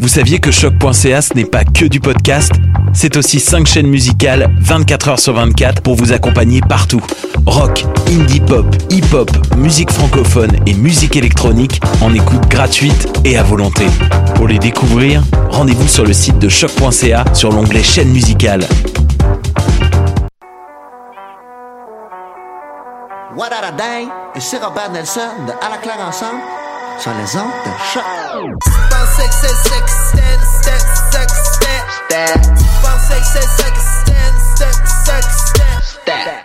vous saviez que choc.ca ce n'est pas que du podcast C'est aussi 5 chaînes musicales 24 heures sur 24 pour vous accompagner partout. Rock, indie pop, hip-hop, musique francophone et musique électronique en écoute gratuite et à volonté. Pour les découvrir, rendez-vous sur le site de choc.ca sur l'onglet chaîne musicale. Robert Nelson À la sur les ondes de choc. six, six, six, stand, sex, sex.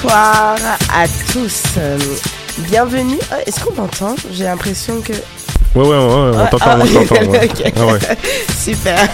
Bonsoir à tous. Bienvenue. Euh, Est-ce qu'on m'entend J'ai l'impression que. Ouais, ouais, ouais, on Ah, t'entend, ah, on t'entend. ouais. ok. Ah ouais. Super.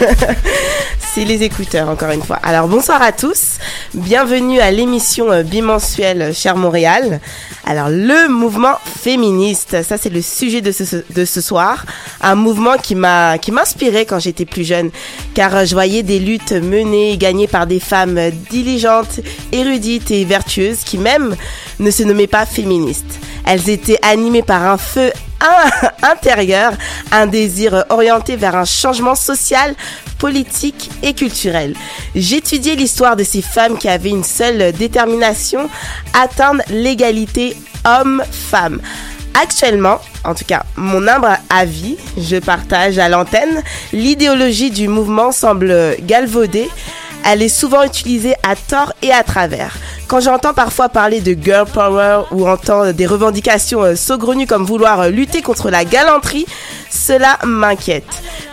C'est les écouteurs, encore une fois. Alors, bonsoir à tous. Bienvenue à l'émission euh, bimensuelle Cher Montréal. Alors, le mouvement féministe, ça c'est le sujet de ce, de ce soir. Un mouvement qui m'a qui m'inspirait quand j'étais plus jeune, car euh, je voyais des luttes menées et gagnées par des femmes diligentes, érudites et vertueuses, qui même ne se nommaient pas féministes. Elles étaient animées par un feu intérieur, un désir orienté vers un changement social, politique et culturel. J'étudiais l'histoire de ces femmes qui avaient une seule détermination, atteindre l'égalité homme-femme. Actuellement, en tout cas, mon humble avis, je partage à l'antenne, l'idéologie du mouvement semble galvaudée. Elle est souvent utilisée à tort et à travers. Quand j'entends parfois parler de girl power ou entends des revendications euh, saugrenues comme vouloir euh, lutter contre la galanterie, cela m'inquiète.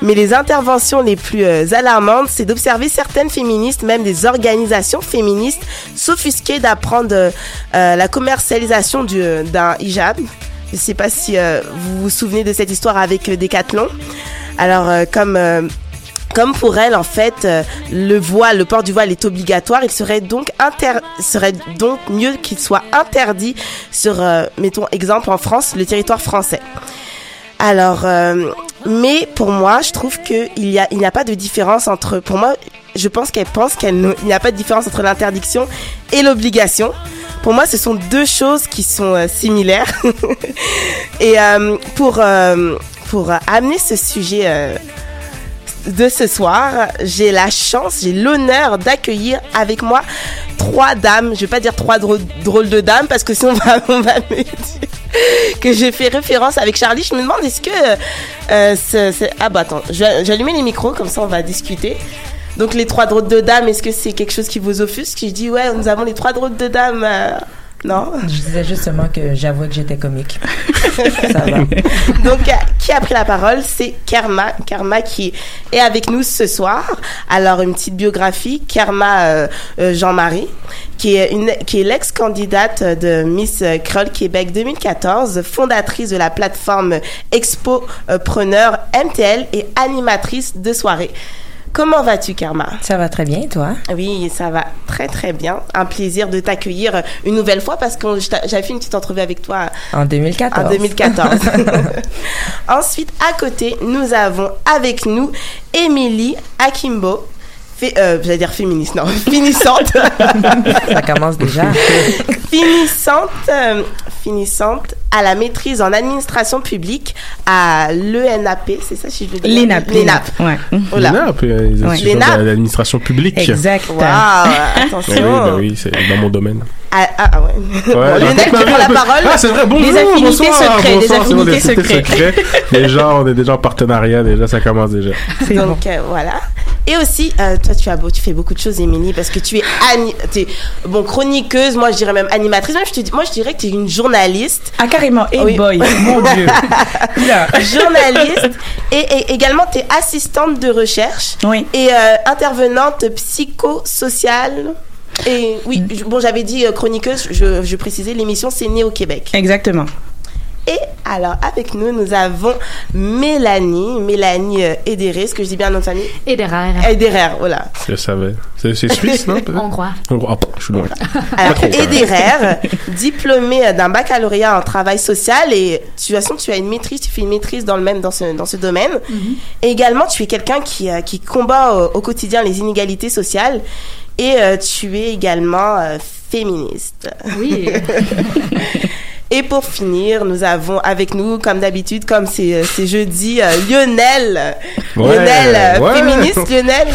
Mais les interventions les plus euh, alarmantes, c'est d'observer certaines féministes, même des organisations féministes, s'offusquer d'apprendre euh, la commercialisation du- d'un hijab. Je ne sais pas si euh, vous vous souvenez de cette histoire avec Decathlon. Alors, euh, comme comme pour elle, en fait, euh, le voile, le port du voile est obligatoire. Il serait donc inter, serait donc mieux qu'il soit interdit sur, euh, mettons exemple en France, le territoire français. Alors, euh, mais pour moi, je trouve que il y a, il n'y a pas de différence entre. Pour moi, je pense qu'elle pense qu'il n'y a pas de différence entre l'interdiction et l'obligation. Pour moi, ce sont deux choses qui sont euh, similaires. et euh, pour pour amener ce sujet de ce soir, j'ai la chance, j'ai l'honneur d'accueillir avec moi trois dames. Je vais pas dire trois drôles, de dames parce que sinon on va, me dire que j'ai fait référence avec Charlie. Je me demande est-ce que euh, ah bah attends, allumé les micros comme ça on va discuter. Donc les trois drôles de dames, est-ce que c'est quelque chose qui vous offusque? Je dis ouais, nous avons les trois drôles de dames. euh, non? Je disais justement que j'avouais que j'étais comique. Ça va. Donc, euh, qui a pris la parole? C'est Kerma. Kerma qui est avec nous ce soir. Alors, une petite biographie. Kerma euh, euh, Jean-Marie, qui est, une, qui est l'ex-candidate de Miss Creole Québec 2014, fondatrice de la plateforme Expo euh, Preneur MTL et animatrice de soirée. Comment vas-tu, Karma? Ça va très bien, toi? Oui, ça va très très bien. Un plaisir de t'accueillir une nouvelle fois parce que j'avais fait une petite entrevue avec toi En 2014. en 2014. Ensuite, à côté, nous avons avec nous Émilie Akimbo. Fé- euh, J'allais dire féministe, non, finissante. Ça commence déjà. finissante, euh, finissante à la maîtrise en administration publique à l'ENAP, c'est ça si je veux dire L'ENAP. L'ENAP. Ouais. Oh. L'ENAP, euh, l'administration publique. Exact. Waouh, Oui, attention. bah oui, c'est dans mon domaine. Ah, ah, ah ouais. Ouais, Bon, Lionel, tu prends la parole. Ah, c'est vrai, bonjour, Des affinités bonsoir, secrets, des bonsoir, c'est bon, affinités secrets. Déjà, on est déjà en partenariat, déjà, ça commence déjà. C'est bon. Donc euh, voilà. Et aussi, euh, toi, tu as beau, tu fais beaucoup de choses, Émilie, parce que tu es, bon chroniqueuse. Moi, je dirais même animatrice. Même, je te dis, moi, je dirais que tu es une journaliste, Ah, carrément. Hey Oui. boy, mon Dieu. Journaliste, et, et également tu es assistante de recherche Oui. et euh, intervenante psychosociale. Et oui, bon, j'avais dit euh, chroniqueuse. Je, je précisais, l'émission c'est né au Québec. Exactement. Et alors, avec nous, nous avons Mélanie, Mélanie euh, Ederer, ce que je dis bien de famille Ederer. Ederer, voilà. Je savais. C'est suisse, non? Hongrois. Hongrois. Pardon, je suis loin. Alors, trop. Ederer, diplômé d'un baccalauréat en travail social et de toute façon, tu as une maîtrise, tu fais une maîtrise dans le même, dans ce, dans ce domaine. Et également, tu es quelqu'un qui, euh, qui combat au, au quotidien les inégalités sociales et euh, tu es également euh, féministe. Oui. Et pour finir, nous avons avec nous, comme d'habitude, comme c'est euh, jeudi, euh, Lionel. Ouais, Lionel, ouais. féministe, Lionel.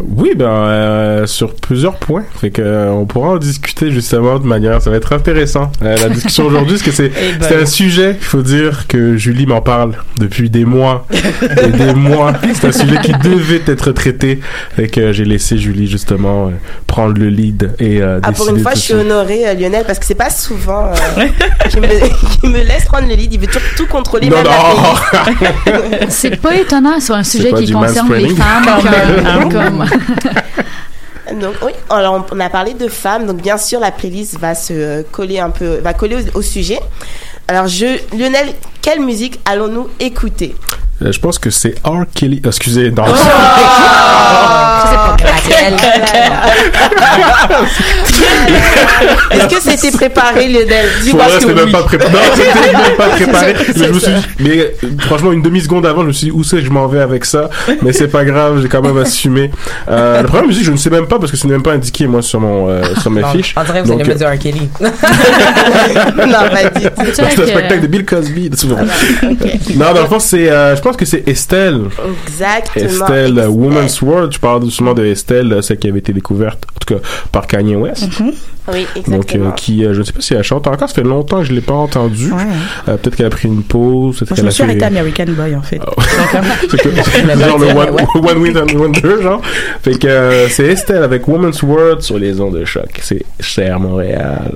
Oui, ben euh, sur plusieurs points. Fait que euh, on pourra en discuter justement de manière. Ça va être intéressant euh, la discussion aujourd'hui, parce que c'est Eh ben. c'est un sujet. Il faut dire que Julie m'en parle depuis des mois et des mois. C'est un sujet qui devait être traité. Fait que euh, j'ai laissé Julie justement euh, prendre le lead et euh, Ah, pour une fois, je suis honorée, euh, Lionel, parce que c'est pas souvent euh, qu'il me, laisse prendre le lead. Il veut toujours tout contrôler, Non, non. C'est pas étonnant sur un sujet qui concerne les femmes. Que- même. comme- Donc oui, on a parlé de femmes, donc bien sûr la playlist va se euh, coller un peu, va coller au sujet. Alors je, Lionel, quelle musique allons-nous écouter? Euh, je pense que c'est R. Kelly. Ah, excusez, non. Oh! Est-ce que c'était préparé, Lionel? Dis-moi vrai, que c'était même pas préparé. Non, c'était même pas préparé. Mais je me suis dit, mais euh, franchement, une demi-seconde avant, je me suis dit, où c'est que je m'en vais avec ça? Mais c'est pas grave, j'ai quand même assumé. Euh, la première musique, je ne sais même pas parce que ce n'est même pas indiqué, moi, sur mon, euh, sur mes Non, fiches. On dirait que vous Donc, allez me dire R. Kelly. non, pas du tout. C'est un spectacle de Bill Cosby. Ok. Non, dans le fond, c'est, euh, je pense que c'est Estelle. Exactement. Estelle, euh, Woman's World. Je parle justement de Estelle, euh, celle qui avait été découverte, en tout cas, par Kanye West. Oui, Donc, exactement. euh, qui, je ne sais pas si elle chante encore, ça fait longtemps que je l'ai pas entendue. Peut-être qu'elle a pris une pause, peut-être Moi, je qu'elle a fait... American Boy, en fait. C'est que- c'est genre le one, Win and Wonder, genre. Fait que c'est Estelle avec Woman's World sur les ondes de choc. C'est cher Montréal.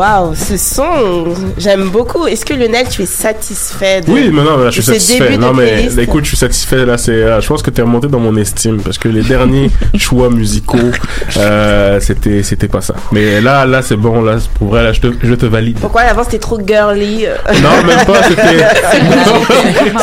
Waouh, ce son, j'aime beaucoup. Est-ce que Lionel, tu es satisfait de Oui, mais non, là, je suis satisfait. Non, mais écoute, je suis satisfait. Là, c'est, je pense que t'es remonté dans mon estime parce que les derniers choix musicaux, euh, c'était, c'était pas ça. Mais là, là, c'est bon. Là, pour vrai, là, je te, je te valide. Pourquoi avant c'était trop girly euh? Non, même pas. C'était,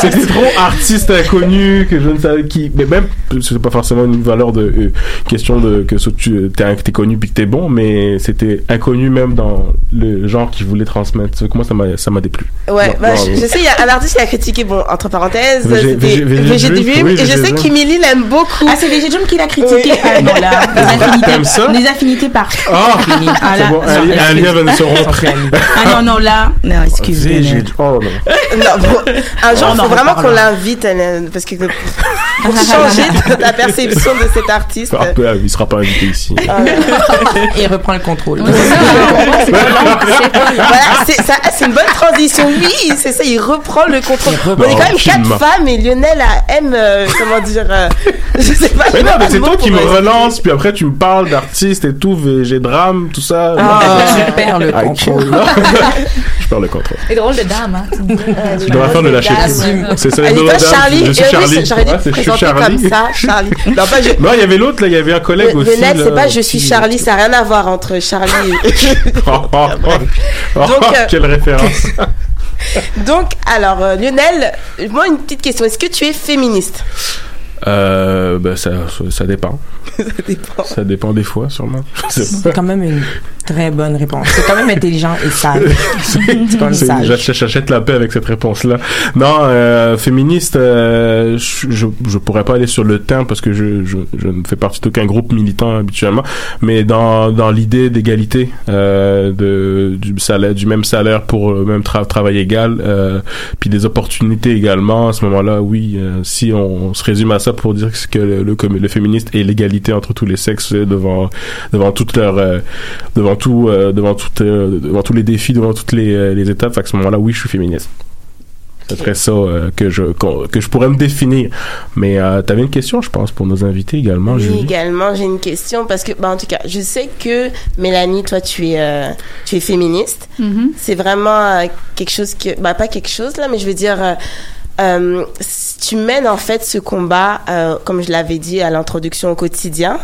c'était trop artiste inconnu que je ne savais qui. Mais même, c'est pas forcément une valeur de euh, question de que tu t'es, t'es connu puis que t'es bon, mais c'était inconnu même dans le genre qu'il voulait transmettre. Moi, ça m'a, ça m'a déplu. Ouais, Non, bah, non, je, je sais, il y a un artiste qui a critiqué, bon, entre parenthèses, VG, Dream, oui, et je sais qu'Emily l'aime beaucoup. Ah, c'est VG Dream qui l'a critiqué. Oui. Ah, non, là, les affinités, les affinités par. Ah, Fini. Ah, là, bon, un, lien vient de se rompre. Ah non, non, là. Non, excuse VG, Lionel. oh non. Non, bon, un jour, On il faut vraiment qu'on l'invite, parce que pour changer ta perception de cet artiste. Un peu, il sera pas invité ici. Et reprend le contrôle. Voilà, c'est une bonne transition. Oui, c'est ça, il reprend le contrôle. On est quand même quatre femmes et Lionel a- aime, euh, comment dire, euh, je sais pas. Mais non, mais c'est toi qui me relance, puis après tu me parles d'artistes et tout, VG drame, tout ça. Ah, tu perds le Ah, contrôle. Je perds le contrôle. C'est drôle de dame, hein. tu. Je devrais faire de lâcher. C'est ça, les deux Charlie. Je suis et Charlie. J'aurais dû Ouais, te c'est- je suis présenter Charlie. comme ça, Charlie. Non, je. Il y avait l'autre, là, il y avait un collègue aussi. Lionel, c'est pas je suis Charlie, ça n'a rien à voir entre Charlie et. Oh, oh, oh. Donc, euh, quelle référence. Donc, alors, euh, Lionel, moi, une petite question. Est-ce que tu es féministe? Euh, ben, ça, ça dépend. Ça dépend. Ça dépend des fois, sûrement. C'est quand même une très bonne réponse. C'est quand même intelligent et sage. C'est quand même C'est- sage. j'ach- J'achète la paix avec cette réponse-là. Non, euh, féministe, euh, je, je pourrais pas aller sur le terme parce que je, je, je ne fais partie d'aucun groupe militant habituellement, mais dans, dans l'idée d'égalité, euh, de du salaire, du même salaire pour le même tra- travail égal, euh, puis des opportunités également. À ce moment-là, oui, euh, si on, se résume à ça pour dire que le, le, comme le féministe et l'égalité entre tous les sexes devant devant toutes leurs euh, devant tout euh, devant toutes euh, devant tous les défis devant toutes les, euh, les étapes Fait que à ce moment-là oui je suis féministe ce serait ça euh, que je que je pourrais me définir mais euh, t'avais une question je pense pour nos invités également Oui, Julie également, j'ai une question parce que, bah, en tout cas, je sais que Mélanie, toi, tu es, euh, tu es féministe. Mhm. C'est vraiment euh, quelque chose que, bah, pas quelque chose là, mais je veux dire, euh, euh, tu mènes en fait ce combat, euh, comme je l'avais dit à l'introduction au quotidien.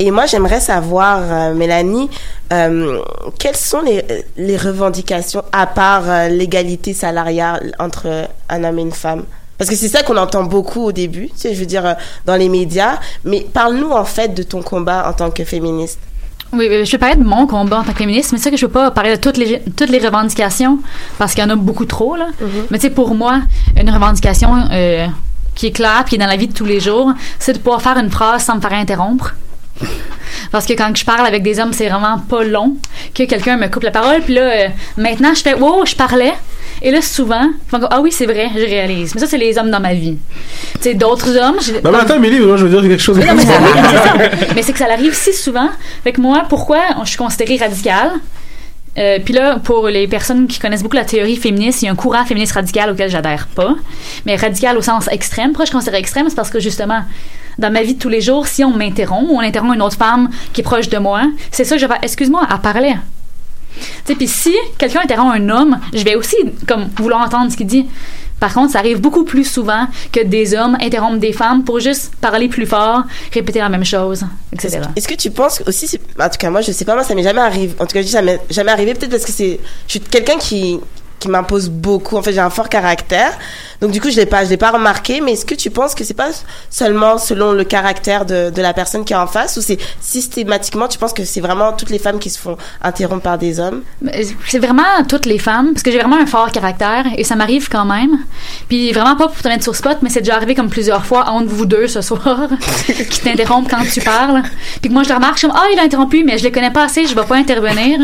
Et moi, j'aimerais savoir, euh, Mélanie, euh, quelles sont les, les revendications à part euh, l'égalité salariale entre un homme et une femme? Parce que c'est ça qu'on entend beaucoup au début, tu sais, je veux dire, euh, dans les médias. Mais parle-nous en fait de ton combat en tant que féministe. Oui, euh, je vais parler de mon combat en tant que féministe, mais c'est ça que je veux pas parler de toutes les, toutes les revendications, parce qu'il y en a beaucoup trop, là. Mais tu sais, pour moi, une revendication euh, qui est claire, qui est dans la vie de tous les jours, c'est de pouvoir faire une phrase sans me faire interrompre. Parce que quand je parle avec des hommes, c'est vraiment pas long que quelqu'un me coupe la parole. Puis là, euh, maintenant, je fais « Wow, je parlais ». Et là, souvent, ils font comme, ah oui, c'est vrai, je réalise. Mais ça, c'est les hommes dans ma vie. Tu sais, d'autres hommes... non mais attends Émilie moi je veux dire quelque chose oui, non, mais, ça arrive, mais ça. Mais c'est que ça arrive si souvent. Fait que moi, pourquoi je suis considérée radicale? Euh, Puis là, pour les personnes qui connaissent beaucoup la théorie féministe, il y a un courant féministe radical auquel j'adhère pas. Mais radical au sens extrême. Pourquoi je considère extrême? C'est parce que justement, dans ma vie de tous les jours, si on m'interrompt ou on interrompt une autre femme qui est proche de moi, c'est ça que je vais. Excuse-moi, elle parlait. Tu puis si quelqu'un interrompt un homme, je vais aussi comme vouloir entendre ce qu'il dit. Par contre, ça arrive beaucoup plus souvent que des hommes interrompent des femmes pour juste parler plus fort, répéter la même chose, etc. Est-ce que tu penses aussi, en tout cas moi je sais pas, moi ça m'est jamais arrivé, en tout cas je dis ça m'est jamais arrivé, peut-être parce que c'est, je suis quelqu'un qui qui m'impose beaucoup, en fait j'ai un fort caractère, donc du coup je l'ai pas, je l'ai pas remarqué, mais est-ce que tu penses que c'est pas seulement selon le caractère de, de la personne qui est en face, ou c'est systématiquement, tu penses que c'est vraiment toutes les femmes qui se font interrompre par des hommes? C'est vraiment toutes les femmes, parce que j'ai vraiment un fort caractère et ça m'arrive quand même. Puis vraiment pas pour te mettre sur spot, mais c'est déjà arrivé comme plusieurs fois entre vous deux ce soir, qui t'interrompent quand tu parles. Puis que moi je remarque, je suis comme ah il a interrompu, mais je les connais pas assez, je vais pas intervenir.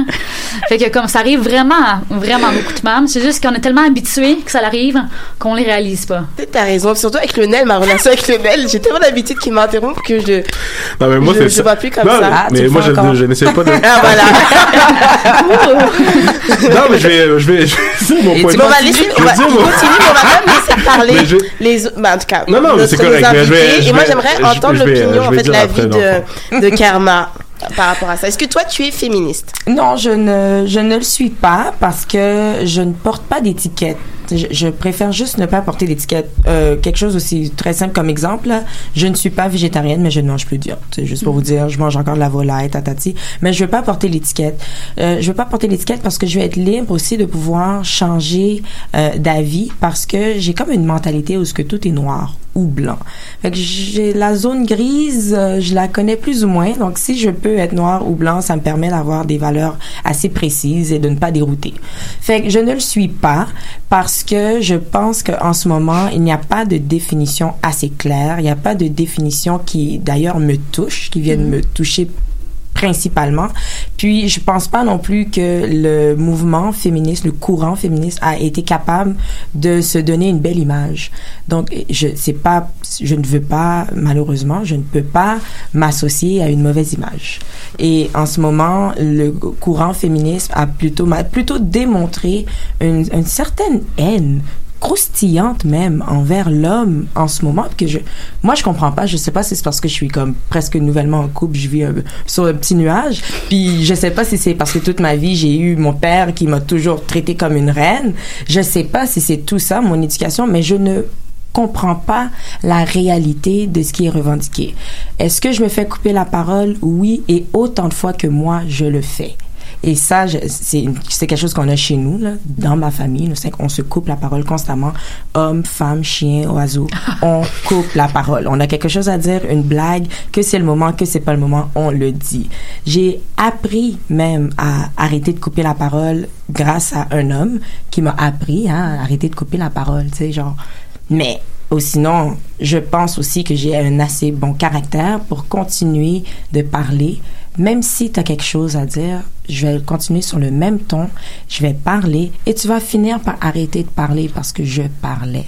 fait que comme ça arrive vraiment, vraiment beaucoup de femmes, c'est juste qu'on est tellement habitués que ça arrive qu'on les réalise pas. Peut-être t'as raison, surtout avec Lionel, ma relation avec Lionel, j'ai tellement d'habitude qu'il m'interrompt que je, non mais moi je, c'est je ça vois plus comme Non, ça. Ah, mais le moi je, n'essaie pas de Ah voilà. non mais je vais je vais je vais dire mon Et point de on va vue. laisser, on va dire continue, mon- mais on va même laisser parler je- les, bah, en tout cas, Non, non, c'est correct, nos mais je vais- invités. je Et moi, j'aimerais entendre l'opinion, en fait, la vie le de, de Karma. par rapport à ça. Est-ce que toi, tu es féministe? Non, je ne, je ne le suis pas parce que je ne porte pas d'étiquette. Je, je préfère juste ne pas porter d'étiquette. Euh, quelque chose aussi très simple comme exemple, là, je ne suis pas végétarienne, mais je ne mange plus de viande. C'est juste pour vous dire, je mange encore de la volaille, tatati, mais je veux pas porter l'étiquette. Euh, je veux pas porter l'étiquette parce que je veux être libre aussi de pouvoir changer euh, d'avis parce que j'ai comme une mentalité où ce que tout est noir ou blanc. Fait que j'ai la zone grise, euh, je la connais plus ou moins. Donc si je peux être noir ou blanc, ça me permet d'avoir des valeurs assez précises et de ne pas dérouter. Fait que je ne le suis pas parce que je pense qu'en ce moment, il n'y a pas de définition assez claire. Il n'y a pas de définition qui d'ailleurs me touche, qui vienne me toucher principalement. Puis je pense pas non plus que le mouvement féministe, le courant féministe a été capable de se donner une belle image. Donc je c'est pas je ne veux pas malheureusement, je ne peux pas m'associer à une mauvaise image. Et en ce moment, le courant féministe a plutôt plutôt démontré une, une certaine haine croustillante même envers l'homme en ce moment que je moi je comprends pas je sais pas si c'est parce que je suis comme presque nouvellement en couple je vis un- sur un petit nuage puis je sais pas si c'est parce que toute ma vie j'ai eu mon père qui m'a toujours traité comme une reine je sais pas si c'est tout ça mon éducation mais je ne comprends pas la réalité de ce qui est revendiqué. Est-ce que je me fais couper la parole? Oui, et autant de fois que moi, je le fais. Et ça, c'est quelque chose qu'on a chez nous, là, dans ma famille. Nous, qu'on se coupe la parole constamment. Homme, femme, chien, oiseau. On coupe la parole. On a quelque chose à dire, une blague, que c'est le moment, que c'est pas le moment, on le dit. J'ai appris même à arrêter de couper la parole grâce à un homme qui m'a appris hein, à arrêter de couper la parole, tu sais, genre. Mais ou sinon, je pense aussi que j'ai un assez bon caractère pour continuer de parler. Même si tu as quelque chose à dire, je vais continuer sur le même ton, je vais parler et tu vas finir par arrêter de parler parce que je parlais.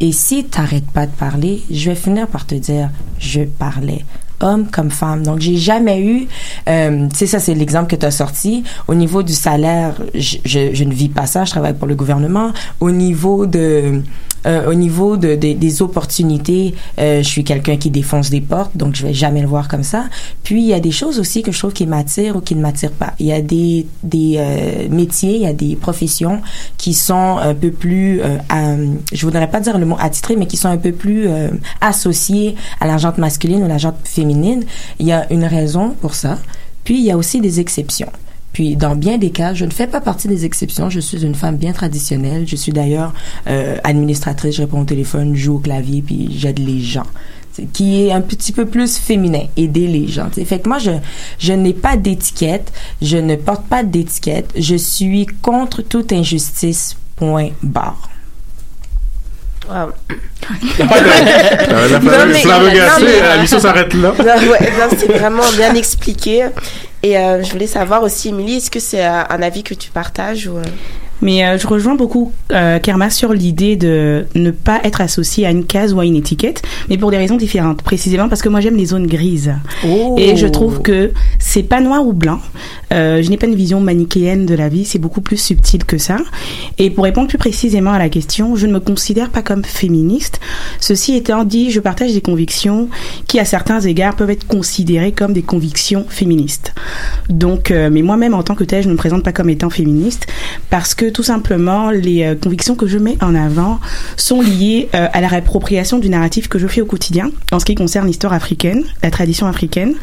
Et si tu n'arrêtes pas de parler, je vais finir par te dire je parlais homme comme femme. Donc, j'ai jamais eu, euh, tu sais, ça, c'est l'exemple que tu as sorti. Au niveau du salaire, je, je, je ne vis pas ça, je travaille pour le gouvernement. Au niveau de, euh, au niveau de, de- des opportunités, euh, je suis quelqu'un qui défonce des portes, donc je vais jamais le voir comme ça. Puis, il y a des choses aussi que je trouve qui m'attirent ou qui ne m'attirent pas. Il y a des, des euh, métiers, il y a des professions qui sont un peu plus, euh, à- je voudrais pas dire le mot attitré, mais qui sont un peu plus euh, associées à la jante masculine ou la féminine. Il y a une raison pour ça. Puis, il y a aussi des exceptions. Puis, dans bien des cas, je ne fais pas partie des exceptions. Je suis une femme bien traditionnelle. Je suis d'ailleurs euh, administratrice. Je réponds au téléphone, je joue au clavier, puis j'aide les gens. Qui est un petit peu plus féminin, aider les gens. tu sais. Fait que moi, je, je n'ai pas d'étiquette, je ne porte pas d'étiquette, je suis contre toute injustice, point barre. Euh, la Non, mais- non, mission s'arrête là. Ouais, c'est vraiment bien expliqué. Et euh, je voulais savoir aussi, Émilie, est-ce que c'est euh, un avis que tu partages ou euh, Mais euh, je rejoins beaucoup euh, Kerma sur l'idée de ne pas être associé à une case ou à une étiquette, mais pour des raisons différentes. Précisément parce que moi j'aime les zones grises. Oh. Et je trouve que c'est pas noir ou blanc. Euh, je n'ai pas une vision manichéenne de la vie, c'est beaucoup plus subtil que ça. Et pour répondre plus précisément à la question, je ne me considère pas comme féministe. Ceci étant dit, je partage des convictions qui, à certains égards, peuvent être considérées comme des convictions féministes. Donc, mais moi-même, en tant que telle, je ne me présente pas comme étant féministe parce que tout simplement, les euh, convictions que je mets en avant sont liées euh, à la réappropriation du narratif que je fais au quotidien en ce qui concerne l'histoire africaine, la tradition africaine.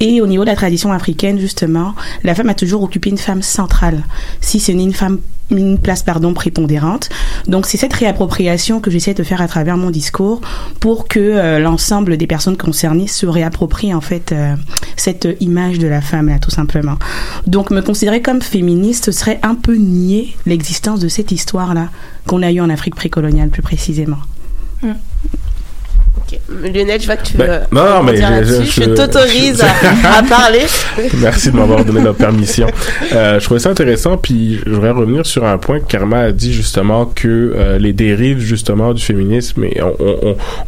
Et au niveau de la tradition africaine, justement, la femme a toujours occupé une femme centrale, si ce n'est une femme une place pardon prépondérante. Donc c'est cette réappropriation que j'essaie de faire à travers mon discours pour que euh, l'ensemble des personnes concernées se réapproprient en fait euh, cette image de la femme là tout simplement. Donc me considérer comme féministe serait un peu nier l'existence de cette histoire là qu'on a eue en Afrique précoloniale plus précisément. Lionel, je vois que tu Ben, veux. non, non, mais je- je- je, t'autorise à, à parler. Merci de m'avoir donné la permission. Euh, je trouvais ça intéressant, puis je voudrais revenir sur un point que Karma a dit justement que euh, les dérives justement du féminisme, et on, on,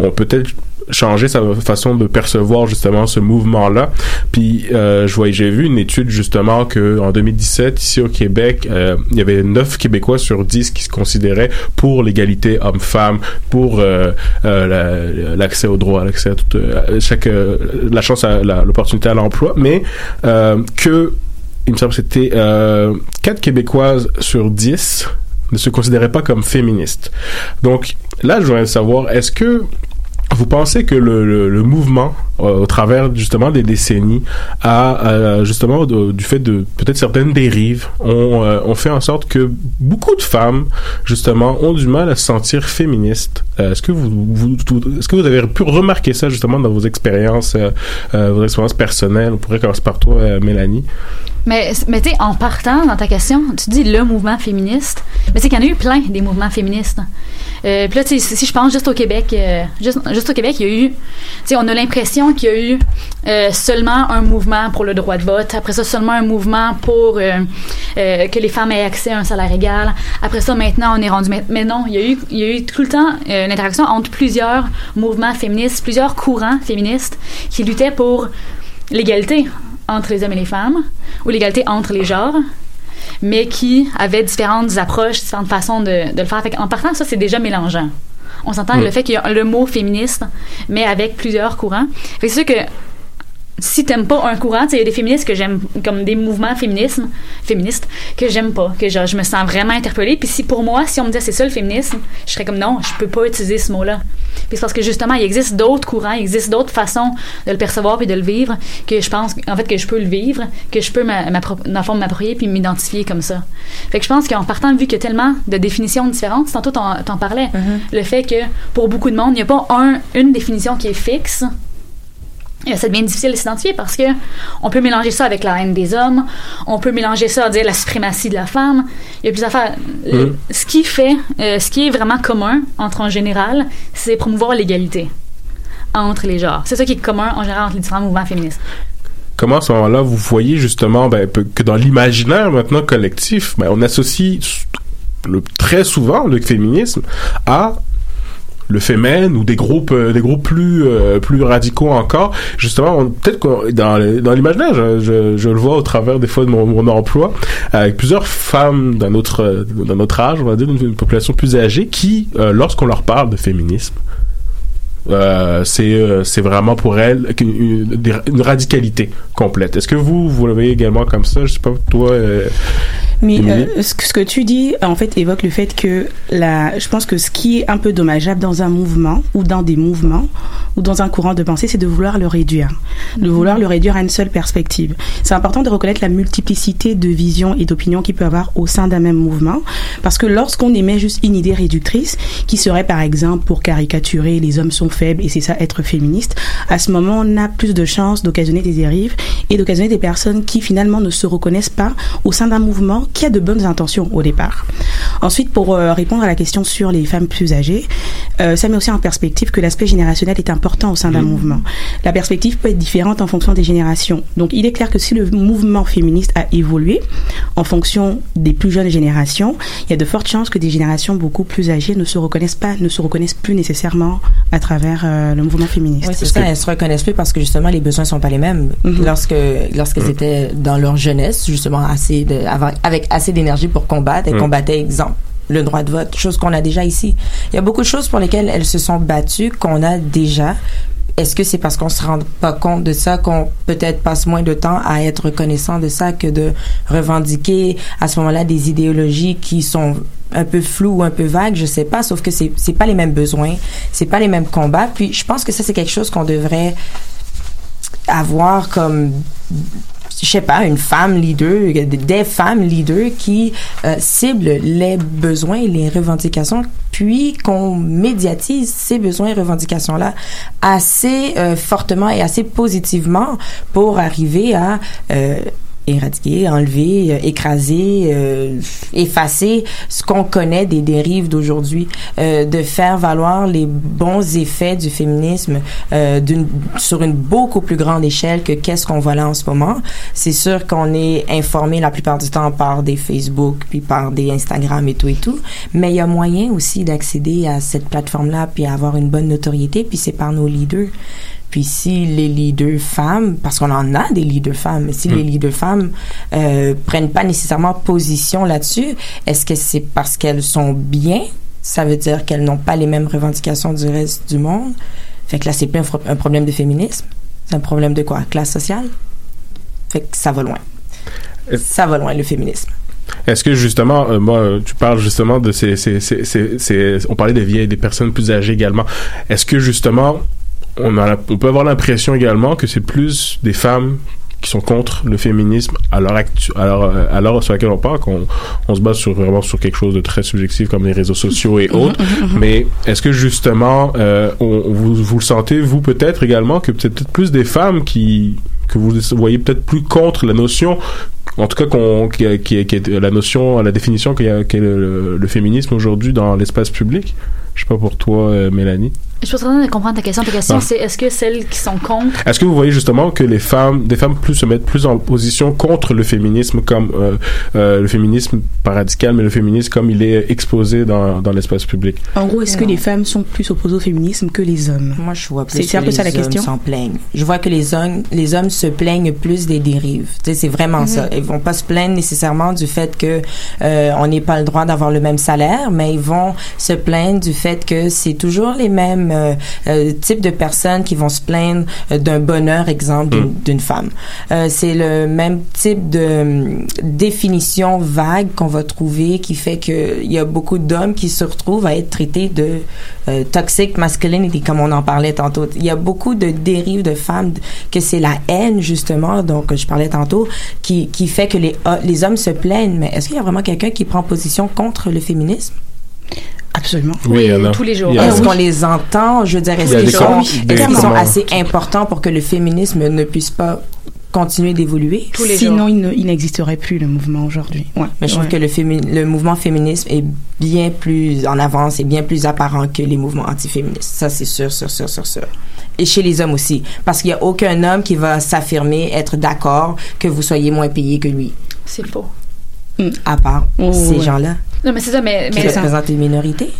on, on peut-être changé sa façon de percevoir justement ce mouvement-là. Puis euh, je voyais, j'ai vu une étude justement que en 2017 ici au Québec, euh, il y avait 9 Québécois sur 10 qui se considéraient pour l'égalité homme-femme, pour euh, euh, la- l'accès au droit, l'accès à toute, euh, chaque euh, la chance à la- l'opportunité à l'emploi, mais que il me semble que c'était euh, 4 Québécoises sur 10 ne se considéraient pas comme féministes. Donc là, je voudrais savoir, est-ce que vous pensez que le, mouvement, au travers justement des décennies, euh, justement du fait de peut-être certaines dérives, ont, euh, ont fait en sorte que beaucoup de femmes justement ont du mal à se sentir féministes. Euh, est-ce que vous, est-ce que vous avez pu remarquer ça justement dans vos expériences, euh, euh, vos expériences personnelles? On pourrait commencer par toi, euh, Mélanie. Mais, mais tu sais, en partant dans ta question, tu dis le mouvement féministe. Mais sais qu'il y en a eu plein des mouvements féministes. Euh, Puis là, si je pense juste au Québec, euh, juste au Québec, il y a eu, tu sais, on a l'impression qu'il y a eu euh, seulement un mouvement pour le droit de vote. Après ça, seulement un mouvement pour euh, euh, que les femmes aient accès à un salaire égal. Après ça, maintenant, on est rendu. Mais, non, il y a eu, tout le temps une interaction entre plusieurs mouvements féministes, plusieurs courants féministes qui luttaient pour l'égalité entre les hommes et les femmes, ou l'égalité entre les genres, mais qui avaient différentes approches, différentes façons de, le faire. En partant, ça, c'est déjà mélangeant. On s'entend Mm. le fait qu'il y a le mot féministe, mais avec plusieurs courants. Fait que c'est sûr que si t'aimes pas un courant, il y a des féministes que j'aime, comme des mouvements féminisme, féministes, que j'aime pas, que genre, je me sens vraiment interpellée. Puis si pour moi, si on me disait c'est ça le féminisme, je serais comme non, je peux pas utiliser ce mot-là. Puis c'est parce que justement, il existe d'autres courants, il existe d'autres façons de le percevoir puis de le vivre, que je pense, en fait, que je peux le vivre, que je peux m'approprier puis m'identifier comme ça. Fait que je pense qu'en partant, vu qu'il y a tellement de définitions différentes, tantôt t'en, t'en parlais, le fait que pour beaucoup de monde, il n'y a pas un, une définition qui est fixe. Ça devient difficile de s'identifier parce que on peut mélanger ça avec la haine des hommes, on peut mélanger ça à dire la suprématie de la femme. Il y a plusieurs affaires. Le- Mm. Ce qui fait, euh, ce qui est vraiment commun entre en général, c'est promouvoir l'égalité entre les genres. C'est ça qui est commun en général entre les différents mouvements féministes. comment à ce moment-là vous voyez justement ben, que dans l'imaginaire maintenant collectif, ben, on associe le, très souvent le féminisme à le féminin ou des groupes euh, des groupes plus euh, plus radicaux encore justement peut-être que dans dans l'imaginaire je, je, le vois au travers des fois de mon, mon emploi avec plusieurs femmes d'un autre euh, d'un autre âge on va dire d'une population plus âgée qui lorsqu'on leur parle de féminisme c'est c'est vraiment pour elle une, radicalité complète. Est-ce que vous vous le voyez également comme ça? Je sais pas toi. Mais euh, ce, que, ce que tu dis, en fait, évoque le fait que la, je pense que ce qui est un peu dommageable dans un mouvement ou dans des mouvements ou dans un courant de pensée, c'est de vouloir le réduire, de vouloir le réduire à une seule perspective. C'est important de reconnaître la multiplicité de visions et d'opinions qu'il peut y avoir au sein d'un même mouvement, parce que lorsqu'on émet juste une idée réductrice, qui serait par exemple pour caricaturer les hommes sont faibles et c'est ça être féministe, à ce moment on a plus de chances d'occasionner des dérives et d'occasionner des personnes qui finalement ne se reconnaissent pas au sein d'un mouvement qui a de bonnes intentions au départ. Ensuite, pour euh, répondre à la question sur les femmes plus âgées, euh, ça met aussi en perspective que l'aspect générationnel est important au sein d'un mouvement. La perspective peut être différente en fonction des générations. Donc, il est clair que si le mouvement féministe a évolué en fonction des plus jeunes générations, il y a de fortes chances que des générations beaucoup plus âgées ne se reconnaissent pas, ne se reconnaissent plus nécessairement à travers euh, le mouvement féministe. Oui, c'est ça. Elles se reconnaissent plus parce que justement les besoins sont pas les mêmes. Mhm. Lorsque lorsqu'elles étaient dans leur jeunesse, justement assez de avec, avec assez d'énergie pour combattre, elles combattaient exemple le droit de vote, chose qu'on a déjà ici. Il y a beaucoup de choses pour lesquelles elles se sont battues qu'on a déjà. Est-ce que c'est parce qu'on se rend pas compte de ça qu'on peut-être passe moins de temps à être reconnaissant de ça que de revendiquer à ce moment-là des idéologies qui sont un peu floues ou un peu vagues, je sais pas, sauf que c'est c'est pas les mêmes besoins, c'est pas les mêmes combats. Puis je pense que ça c'est quelque chose qu'on devrait avoir comme je sais pas, une femme leader, des femmes leaders qui euh, ciblent les besoins et les revendications, puis qu'on médiatise ces besoins et revendications-là assez euh, fortement et assez positivement pour arriver à euh, éradiquer, enlever, euh, écraser, euh, effacer ce qu'on connaît des dérives d'aujourd'hui, euh, de faire valoir les bons effets du féminisme euh, d'une sur une beaucoup plus grande échelle que qu'est-ce qu'on voit là en ce moment. C'est sûr qu'on est informé la plupart du temps par des Facebook puis par des Instagram et tout et tout, mais il y a moyen aussi d'accéder à cette plateforme-là puis avoir une bonne notoriété puis c'est par nos leaders. Puis si les leaders femmes, parce qu'on en a des leaders femmes, mais si Mm. les leaders femmes euh, prennent pas nécessairement position là-dessus, est-ce que c'est parce qu'elles sont bien? Ça veut dire qu'elles n'ont pas les mêmes revendications du reste du monde? Fait que là, c'est plus un, problème de féminisme, c'est un problème de quoi? Classe sociale? Fait que ça va loin. Ça va loin le féminisme. Est-ce que justement, euh, moi, tu parles justement de ces, ces, ces, ces- ces- on parlait des vieilles, des personnes plus âgées également. Est-ce que justement, on a, la- on peut avoir l'impression également que c'est plus des femmes qui sont contre le féminisme à l'heure actu- à l'heure, à l'heure sur laquelle on parle, qu'on on se base sur vraiment sur quelque chose de très subjectif comme les réseaux sociaux et autres. Mais est-ce que justement, euh, on, vous, vous le sentez vous peut-être également que c'est peut-être plus des femmes qui que vous voyez peut-être plus contre la notion en tout cas qu'on qui, qui, qui est la notion la définition qu'est le féminisme aujourd'hui dans l'espace public? Je sais pas pour toi euh, Mélanie Je suis en train de comprendre ta question. Ta question, Ah. c'est est-ce que celles qui sont contre? Est-ce que vous voyez justement que les femmes des femmes plus se mettent plus en position contre le féminisme comme euh, euh, le féminisme pas radical mais le féminisme comme il est exposé dans, dans l'espace public? En gros, est-ce que les femmes sont plus opposées au féminisme que les hommes? Moi, je vois plus C'est- c'est un peu ça les la question. hommes s'en plaignent. Je vois que les hommes, les hommes se plaignent plus des dérives. Tu sais, c'est vraiment Mhm. ça. Ils vont pas se plaindre nécessairement du fait que euh, on n'ait pas le droit d'avoir le même salaire, mais ils vont se plaindre du fait que c'est toujours les mêmes euh, euh, types de personnes qui vont se plaindre euh, d'un bonheur, exemple, d'une d'une femme. C'est le même type de euh, définition vague qu'on va trouver qui fait que il y a beaucoup d'hommes qui se retrouvent à être traités de euh, toxic masculinity comme on en parlait tantôt. Il y a beaucoup de dérives de femmes que c'est la haine justement donc je parlais tantôt qui qui fait que les ho- les hommes se plaignent mais est-ce qu'il y a vraiment quelqu'un qui prend position contre le féminisme? Absolument. Oui, a. tous les jours. A. Est-ce qu'on les entend Je veux dire, Il est-ce qu'ils des sont, qu'ils sont assez importants pour que le féminisme ne puisse pas continuer d'évoluer? Sinon, il ne- il n'existerait plus le mouvement aujourd'hui. Ouais. Mais je trouve Ouais. que le, fémi- le mouvement féminisme est bien plus en avance et bien plus apparent que les mouvements antiféministes. Ça, c'est sûr, sûr, sûr, sûr, sûr. Et chez les hommes aussi. Parce qu'il n'y a aucun homme qui va s'affirmer être d'accord que vous soyez moins payé que lui. C'est faux. À part Oh, ces ouais. gens-là Non, mais c'est ça, mais. mais représentent une minorité.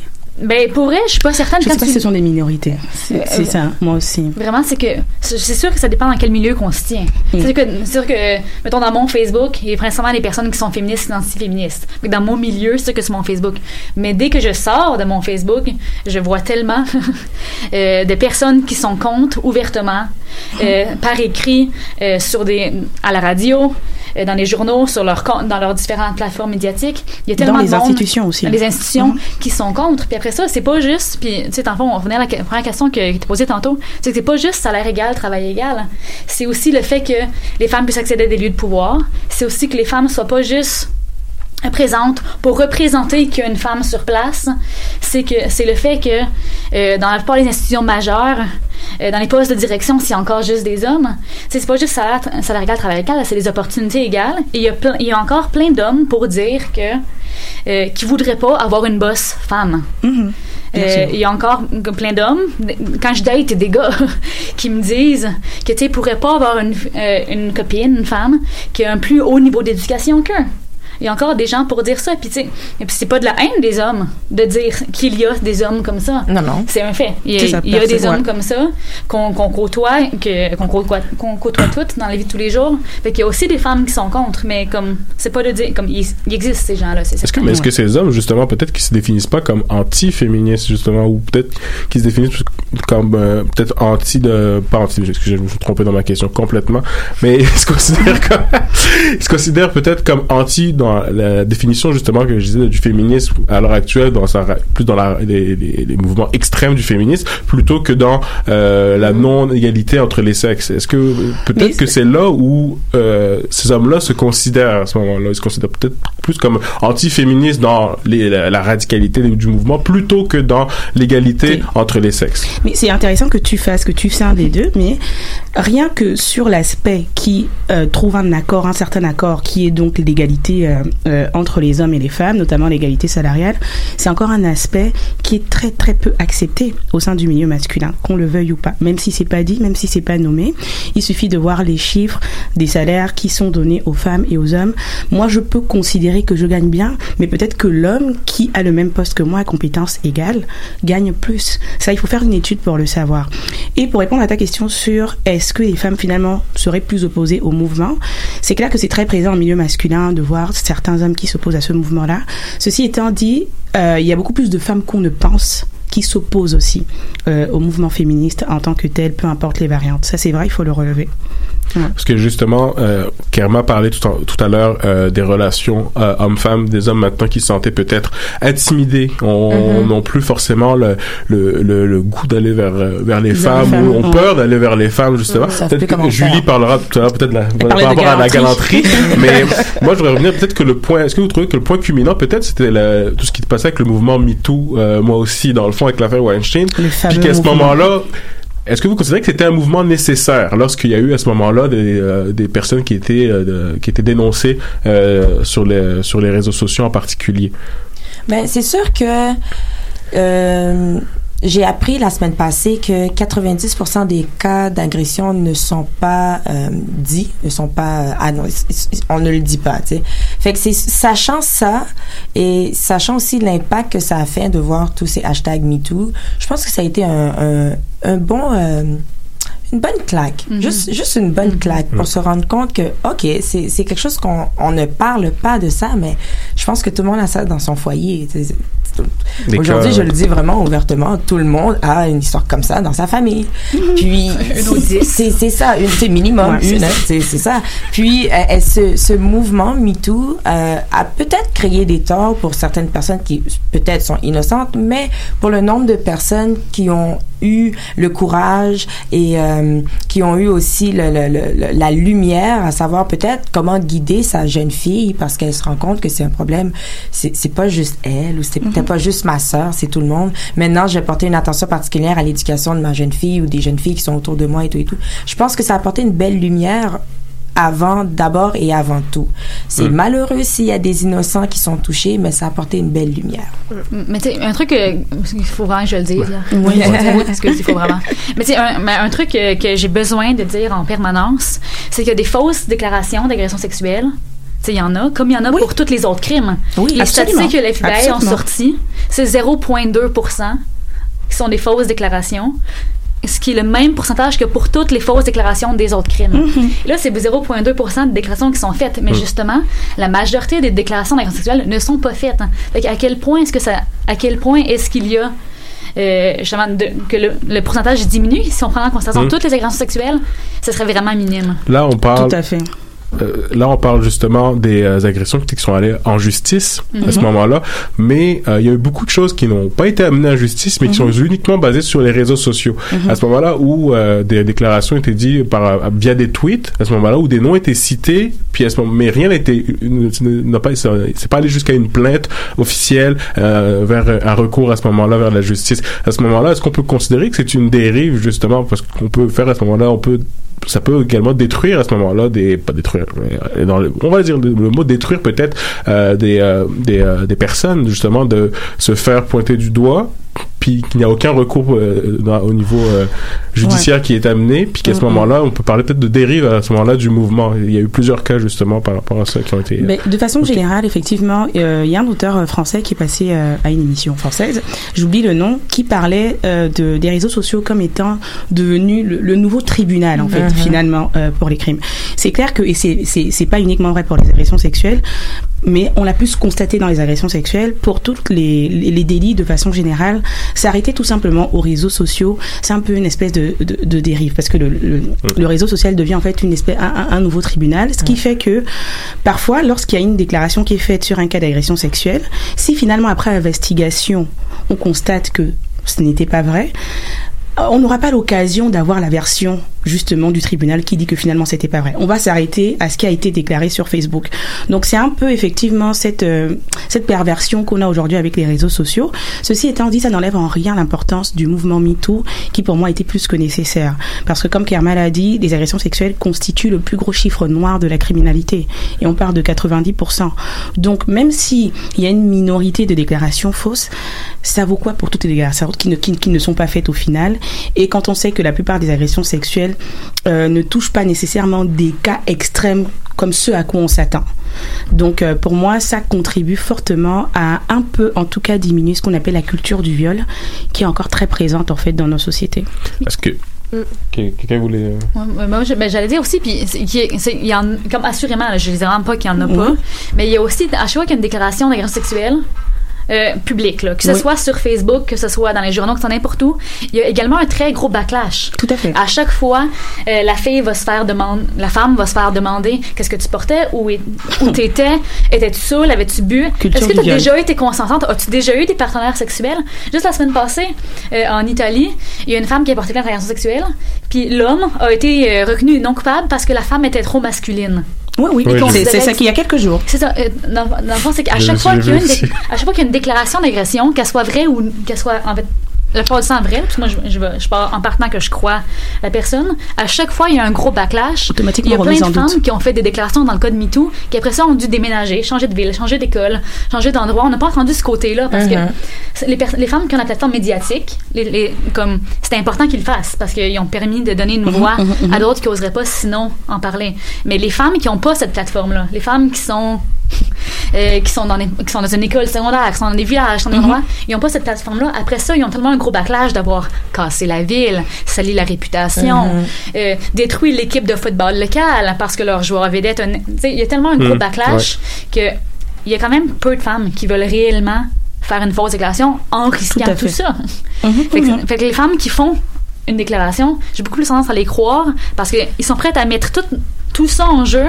Ben, pour vrai, je suis pas certaine Je sais pas tu- si ce sont des minorités. C'est Euh, c'est ça, moi aussi. Vraiment, c'est que c'est sûr que ça dépend dans quel milieu qu'on se tient. C'est sûr que, c'est sûr que, mettons, dans mon Facebook, il y a principalement des personnes qui sont féministes et anti-féministes. Dans mon milieu, c'est sûr que c'est mon Facebook. Mais dès que je sors de mon Facebook, je vois tellement euh, de personnes qui sont contre ouvertement, euh, par écrit, euh, sur des, à la radio, euh, dans les journaux, sur leur compte, dans leurs différentes plateformes médiatiques. Il y a Dans tellement les de monde- institutions aussi. dans les institutions Mhm. qui sont contre. Puis après ça, c'est pas juste. Puis, tu sais, dans le fond, on revenait à la première question que, qui était posée tantôt. C'est que c'est pas juste salaire égal, travail égal. C'est aussi le fait que les femmes puissent accéder à des lieux de pouvoir. C'est aussi que les femmes soient pas juste présentes pour représenter qu'il y a une femme sur place. C'est que c'est le fait que euh, dans la plupart des institutions majeures, euh, dans les postes de direction, c'est encore juste des hommes. C'est pas juste salaire, salaire égal, travail égal, c'est des opportunités égales. Et il y a, il y a encore plein d'hommes pour dire que euh, qui voudraient pas avoir une boss femme. Bien Euh. Il y a encore plein d'hommes, quand je date des gars, qui me disent que tu sais, pourraient pas avoir une, euh, une copine, une femme, qui a un plus haut niveau d'éducation qu'eux. Il y a encore des gens pour dire ça. Puis, tu sais, et puis c'est pas de la haine des hommes de dire qu'il y a des hommes comme ça. Non, non. C'est un fait. Il y a, C'est ça, il y a des hommes ouais. comme ça qu'on qu'on côtoie, qu'on côtoie, qu'on côtoie toutes dans la vie de tous les jours. Fait qu'il y a aussi des femmes qui sont contre, mais comme, c'est pas de dire, comme, ils existent ces gens-là, c'est Est-ce que, mais est-ce que ces hommes, justement, peut-être qu'ils se définissent pas comme anti-féministes, justement, ou peut-être qu'ils se définissent comme euh, peut-être anti de. Pas anti, excusez, je me suis trompé dans ma question complètement, mais ils se considèrent comme. ils se considèrent peut-être comme anti dans dans la définition justement que je disais du féminisme à l'heure actuelle, dans sa, plus dans la, les, les, les mouvements extrêmes du féminisme, plutôt que dans euh, la non-égalité entre les sexes. Est-ce que peut-être que c'est là où euh, ces hommes-là se considèrent à ce moment-là? Ils se considèrent peut-être plus comme anti-féministes dans les, la, la radicalité du mouvement, plutôt que dans l'égalité entre les sexes. Mais c'est intéressant que tu fasses, que tu scindes les deux, mais rien que sur l'aspect qui euh, trouve un accord, un certain accord, qui est donc l'égalité euh, euh, entre les hommes et les femmes, notamment l'égalité salariale, c'est encore un aspect qui est très très peu accepté au sein du milieu masculin, qu'on le veuille ou pas. Même si c'est pas dit, même si c'est pas nommé, il suffit de voir les chiffres des salaires qui sont donnés aux femmes et aux hommes. Moi, je peux considérer que je gagne bien, mais peut-être que l'homme qui a le même poste que moi à compétences égales gagne plus. Ça, il faut faire une étude pour le savoir. Et pour répondre à ta question sur est-ce que les femmes finalement seraient plus opposées au mouvement, c'est clair que c'est très présent en milieu masculin de voir certains hommes qui s'opposent à ce mouvement-là. Ceci étant dit, euh, il y a beaucoup plus de femmes qu'on ne pense qui s'opposent aussi euh, au mouvement féministe en tant que tel, peu importe les variantes. Ça, c'est vrai, il faut le relever. Parce que justement, euh, Kerma parlait tout, en- tout à l'heure euh, des relations euh, hommes-femmes, des hommes maintenant qui se sentaient peut-être intimidés, on n'ont plus forcément le, le, le, le goût d'aller vers, euh, vers les femmes, femmes, ou ont ouais. peur d'aller vers les femmes justement. Comment Julie parlera tout à l'heure peut-être par rapport à la galanterie. mais moi je voudrais revenir peut-être que le point, est-ce que vous trouvez que le point culminant peut-être c'était tout ce qui se passait avec le mouvement MeToo, euh, moi aussi dans le fond avec l'affaire Weinstein, puis qu'à ce moment-là est-ce que vous considérez que c'était un mouvement nécessaire lorsqu'il y a eu à ce moment-là des, euh, des personnes qui étaient euh, qui étaient dénoncées euh, sur les sur les réseaux sociaux en particulier? Ben, c'est sûr que j'ai appris la semaine passée que 90% des cas d'agression ne sont pas euh, dits, ne sont pas euh, annoncés. On ne le dit pas, tu sais. Fait que c'est sachant ça et sachant aussi l'impact que ça a fait de voir tous ces hashtags MeToo, je pense que ça a été un, un, un bon euh, une bonne claque, juste juste une bonne claque pour se rendre compte que ok c'est c'est quelque chose qu'on on ne parle pas de ça, mais je pense que tout le monde a ça dans son foyer. Aujourd'hui, je le dis vraiment ouvertement, tout le monde a une histoire comme ça dans sa famille. Puis ou dix. c'est c'est ça, une c'est minimum Ouais, c'est une, ça. c'est ça. Puis euh, euh, ce ce mouvement MeToo euh, a peut-être créé des torts pour certaines personnes qui peut-être sont innocentes, mais pour le nombre de personnes qui ont eu le courage et euh, qui ont eu aussi le, le- le- le- la lumière à savoir peut-être comment guider sa jeune fille parce qu'elle se rend compte que c'est un problème. C'est pas juste elle ou c'est peut-être pas juste ma sœur c'est tout le monde. Maintenant je vais porter une attention particulière à l'éducation de ma jeune fille ou des jeunes filles qui sont autour de moi et tout et tout. Je pense que ça a apporté une belle lumière avant, d'abord et avant tout. C'est Mm. malheureux s'il y a des innocents qui sont touchés, mais ça a apporté une belle lumière. Mais tu sais, un truc, que- il faut vraiment que je le dise. là. Oui. Oui, parce que il faut vraiment. Mais tu sais, un, mais un truc que, que j'ai besoin de dire en permanence, c'est qu'il y a des fausses déclarations d'agression sexuelle. Tu sais, il y en a, comme il y en a pour tous les autres crimes. Oui, les absolument. statistiques que l'FBI ont Absolument. sorties, c'est 0,2% qui sont des fausses déclarations. Ce qui est le même pourcentage que pour toutes les fausses déclarations des autres crimes. Mm-hmm. Là, c'est 0,2 de déclarations qui sont faites. Mais Mm. justement, la majorité des déclarations d'agression sexuelle ne sont pas faites. Fait à quel point est-ce que ça, à quel point est-ce qu'il y a euh, justement de- que le, le pourcentage diminue? Si on prend en considération Mm. toutes les agressions sexuelles, ce serait vraiment minime. Là, on parle. Tout à fait. Euh, là, on parle justement des euh, agressions qui sont allées en justice à ce Mhm. moment-là, mais euh, il y a eu beaucoup de choses qui n'ont pas été amenées en justice, mais qui sont uniquement basées sur les réseaux sociaux. Mhm. À ce moment-là, où euh, des déclarations étaient dites par via des tweets, à ce moment-là où des noms étaient cités, puis à ce moment, mais rien n'a été, n'a pas, c'est pas allé jusqu'à une plainte officielle euh, vers un recours à ce moment-là vers la justice. À ce moment-là, est-ce qu'on peut considérer que c'est une dérive justement? Parce qu'on peut faire à ce moment-là, on peut ça peut également détruire à ce moment-là des pas détruire euh, on va dire le, le mot détruire peut-être euh, des euh, des, euh, des personnes justement de se faire pointer du doigt puis qu'il n'y a aucun recours euh, dans- au niveau euh, judiciaire qui est amené puis qu'à ce moment-là on peut parler peut-être de dérive à ce moment-là du mouvement. Il y a eu plusieurs cas justement par rapport à ça qui ont été Mais de façon générale, effectivement, euh, il y a un auteur français qui est passé euh, à une émission française, j'oublie le nom, qui parlait euh, de, des réseaux sociaux comme étant devenu le, le nouveau tribunal, en fait, Mhm. finalement, euh, pour les crimes. C'est clair que, et c'est- c'est c'est pas uniquement vrai pour les agressions sexuelles, mais on l'a plus constaté dans les agressions sexuelles. Pour toutes les, les, les délits de façon générale, s'arrêter tout simplement aux réseaux sociaux, c'est un peu une espèce de, de, de dérive parce que le, le, le réseau social devient en fait une espèce, un, nouveau tribunal, ce qui fait que parfois, lorsqu'il y a une déclaration qui est faite sur un cas d'agression sexuelle, si finalement après investigation, on constate que ce n'était pas vrai, on n'aura pas l'occasion d'avoir la version justement du tribunal qui dit que finalement c'était pas vrai. On va s'arrêter à ce qui a été déclaré sur Facebook. Donc c'est un peu effectivement cette euh, cette perversion qu'on a aujourd'hui avec les réseaux sociaux. Ceci étant dit, ça n'enlève en rien l'importance du mouvement MeToo qui pour moi était plus que nécessaire parce que comme Kermal a dit, les agressions sexuelles constituent le plus gros chiffre noir de la criminalité et on parle de 90%. Donc même si il y a une minorité de déclarations fausses, ça vaut quoi pour toutes les déclarations qui ne, qui, qui ne sont pas faites au final? Et quand on sait que la plupart des agressions sexuelles euh, ne touchent pas nécessairement des cas extrêmes comme ceux à quoi on s'attend. Donc euh, pour moi, ça contribue fortement à un peu, en tout cas, diminuer ce qu'on appelle la culture du viol, qui est encore très présente en fait dans nos sociétés. Est-ce que que- quelqu'un voulait euh, Ouais, moi, je- ben, j'allais dire aussi, puis c'est- qu'il y a- c'est- il y en, comme assurément, là, je ne dis vraiment pas qu'il n'y en a pas, Mhm. mais il y a aussi, à chaque fois qu'il y a une déclaration d'agression sexuelle, euh, publique, là, que ce Oui. soit sur Facebook, que ce soit dans les journaux, que ce soit n'importe où, il y a également un très gros backlash. Tout à fait. À chaque fois, euh, la fille va se faire demander, la femme va se faire demander qu'est-ce que tu portais, où, où t'étais, étais-tu saoule, avais-tu bu, est-ce que tu as déjà été consentante, as-tu déjà eu des partenaires sexuels? Juste la semaine passée, euh, en Italie, il y a une femme qui a porté plainte d'agression sexuelle, puis l'homme a été reconnu non coupable parce que la femme était trop masculine. Oui, oui, Il c'est ça qu'il y a quelques jours. C'est ça. euh, dans, dans le fond, c'est qu'à chaque fois qu'il y a une à chaque fois qu'il y a une déclaration d'agression, qu'elle soit vraie ou qu'elle soit en fait la plupart du temps vraie, parce que moi je, je, pars en partant que je crois la personne. À chaque fois, il y a un gros backlash. Automatiquement il y a plein de femmes doute. qui ont fait des déclarations dans le code MeToo, qui après ça ont dû déménager, changer de ville, changer d'école, changer d'endroit. On n'a pas entendu ce côté-là parce que c'est- les, les femmes qui ont la plateforme médiatique, les, les- comme c'était important qu'ils le fassent parce qu'ils ont permis de donner une Mhm, voix mhm. à d'autres qui n'oseraient pas sinon en parler. Mais les femmes qui n'ont pas cette plateforme-là, les femmes qui sont euh, qui sont dans les- qui sont dans une école secondaire, qui sont dans des villages, qui sont dans des endroits, ils n'ont pas cette plateforme-là. Après ça, ils ont tellement un gros backlash d'avoir cassé la ville, sali la réputation, Mhm. euh, détruit l'équipe de football locale parce que leur joueur vedette, il y a tellement un gros Mhm. backlash que il y a quand même peu de femmes qui veulent réellement faire une fausse déclaration en risquant tout, ça. Mhm, Fait que, mhm. fait que les femmes qui font une déclaration, j'ai beaucoup plus tendance à les croire parce qu'ils sont prêts à mettre tout, tout ça en jeu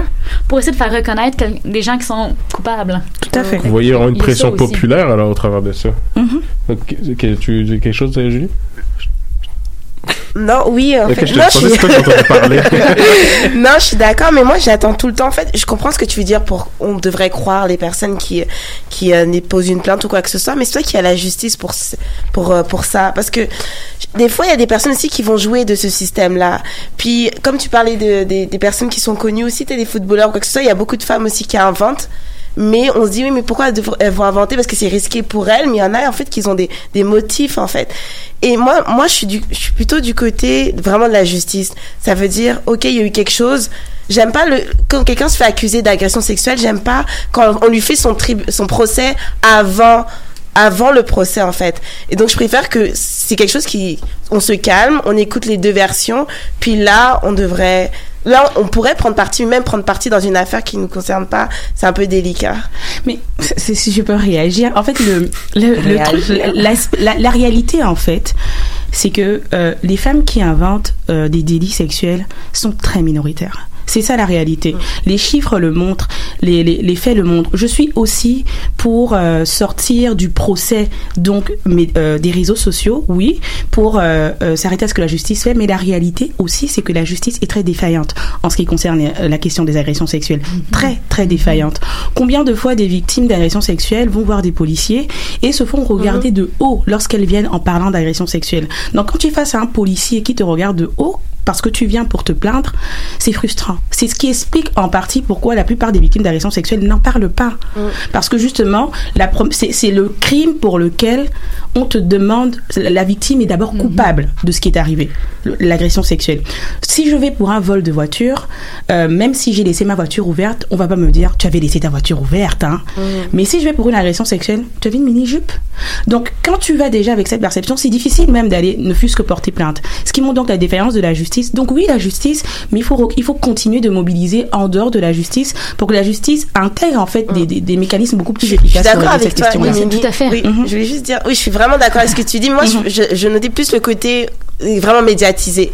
pour essayer de faire reconnaître des gens qui sont coupables. Tout à fait. Vous voyez vraiment une pression populaire alors au travers de ça. Mhm. Ok, tu tu dis quelque chose, Julie? Non, oui, en Ok, fait. je te non, je suis d'accord, mais moi, j'attends tout le temps. En fait, je comprends ce que tu veux dire pour, on devrait croire les personnes qui, qui euh, déposent une plainte ou quoi que ce soit, mais c'est toi qui as la justice pour, pour, euh, pour ça. Parce que, des fois, il y a des personnes aussi qui vont jouer de ce système-là. Puis, comme tu parlais de, des- des personnes qui sont connues aussi, t'es des footballeurs ou quoi que ce soit, il y a beaucoup de femmes aussi qui inventent. Mais on se dit, oui, mais pourquoi elles, vont inventer? Parce que c'est risqué pour elles, mais il y en a, en fait, qui ont des, des motifs, en fait. Et moi, moi, je suis du, je suis plutôt du côté vraiment de la justice. Ça veut dire, ok, il y a eu quelque chose. J'aime pas le, quand quelqu'un se fait accuser d'agression sexuelle, j'aime pas quand on lui fait son trib, son procès avant, avant le procès, en fait. Et donc, je préfère que c'est quelque chose qui, on se calme, on écoute les deux versions, puis là, on devrait, là, on pourrait prendre parti, même prendre parti dans une affaire qui ne nous concerne pas. C'est un peu délicat. Mais c'est- si je peux réagir, en fait, le, le, le truc, Réagir. la, la- la réalité, en fait, c'est que euh, les femmes qui inventent euh, des délits sexuels sont très minoritaires. C'est ça la réalité. Les chiffres le montrent, les, les, les faits le montrent. Je suis aussi pour euh, sortir du procès donc mais, euh, des réseaux sociaux, oui, pour euh, s'arrêter à ce que la justice fait. Mais la réalité aussi, c'est que la justice est très défaillante en ce qui concerne la question des agressions sexuelles. Très très défaillante. Combien de fois des victimes d'agressions sexuelles vont voir des policiers et se font regarder de haut lorsqu'elles viennent en parlant d'agressions sexuelles? Donc quand tu es face à un policier qui te regarde de haut parce que tu viens pour te plaindre, c'est frustrant. C'est ce qui explique en partie pourquoi la plupart des victimes d'agressions sexuelles n'en parlent pas. Parce que justement, c'est le crime pour lequel on te demande, la victime est d'abord coupable de ce qui est arrivé, l'agression sexuelle. Si je vais pour un vol de voiture, euh, même si j'ai laissé ma voiture ouverte, on va pas me dire tu avais laissé ta voiture ouverte. Hein. Mais si je vais pour une agression sexuelle, tu avais une mini-jupe. Donc quand tu vas déjà avec cette perception, c'est difficile même d'aller ne fût-ce que porter plainte. Ce qui montre donc la différence de la justice justice. Donc oui, la justice, mais il faut il faut continuer de mobiliser en dehors de la justice pour que la justice intègre en fait des, des, des mécanismes beaucoup plus Je suis efficaces d'accord avec cette toi, question-là. Mimi. Oui, je voulais juste dire, oui, je suis vraiment d'accord avec ce que tu dis. Moi, je, je, je notais plus le côté vraiment médiatisé.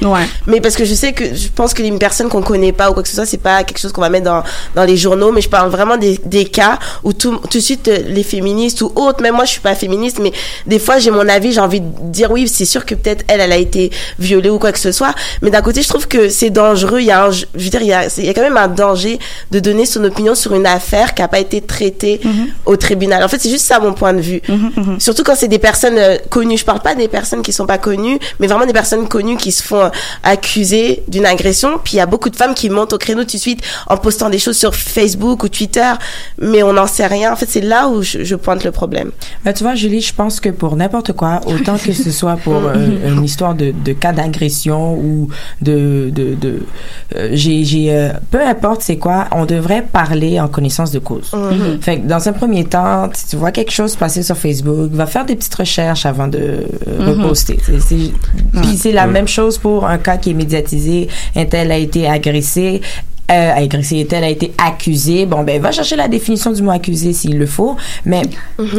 Mais parce que je sais que je pense que les personnes qu'on connaît pas ou quoi que ce soit, c'est pas quelque chose qu'on va mettre dans, dans les journaux, mais je parle vraiment des, des cas où tout, tout de suite euh, les féministes ou autres, même moi je suis pas féministe, mais des fois j'ai mon avis, j'ai envie de dire oui, c'est sûr que peut-être elle, elle a été violée ou quoi que ce soit, mais d'un côté je trouve que c'est dangereux, il y a un, je veux dire, il y a, il y a quand même un danger de donner son opinion sur une affaire qui a pas été traitée au tribunal. En fait, c'est juste ça mon point de vue. Surtout quand c'est des personnes euh, connues. Je parle pas des personnes qui sont pas connues, mais vraiment des personnes connues qui se font euh, accuser d'une agression. Puis il y a beaucoup de femmes qui montent au créneau tout de suite en postant des choses sur Facebook ou Twitter, mais on n'en sait rien. En fait, c'est là où je, je pointe le problème. Ben, tu vois, Julie, je pense que pour n'importe quoi, autant que ce soit pour euh, une histoire de, de cas d'agression ou de, de, de euh, j'ai, j'ai, euh, peu importe c'est quoi, on devrait parler en connaissance de cause. Fait que dans un premier temps, si tu vois quelque chose passer sur Facebook, va faire des petites recherches avant de euh, Mhm. reposter. C'est- Puis c'est la Mhm. même chose pour un cas qui est médiatisé. Un tel a été agressé. Euh, agressé, tel a été accusé. Bon, ben, va chercher la définition du mot accusé s'il le faut. Mais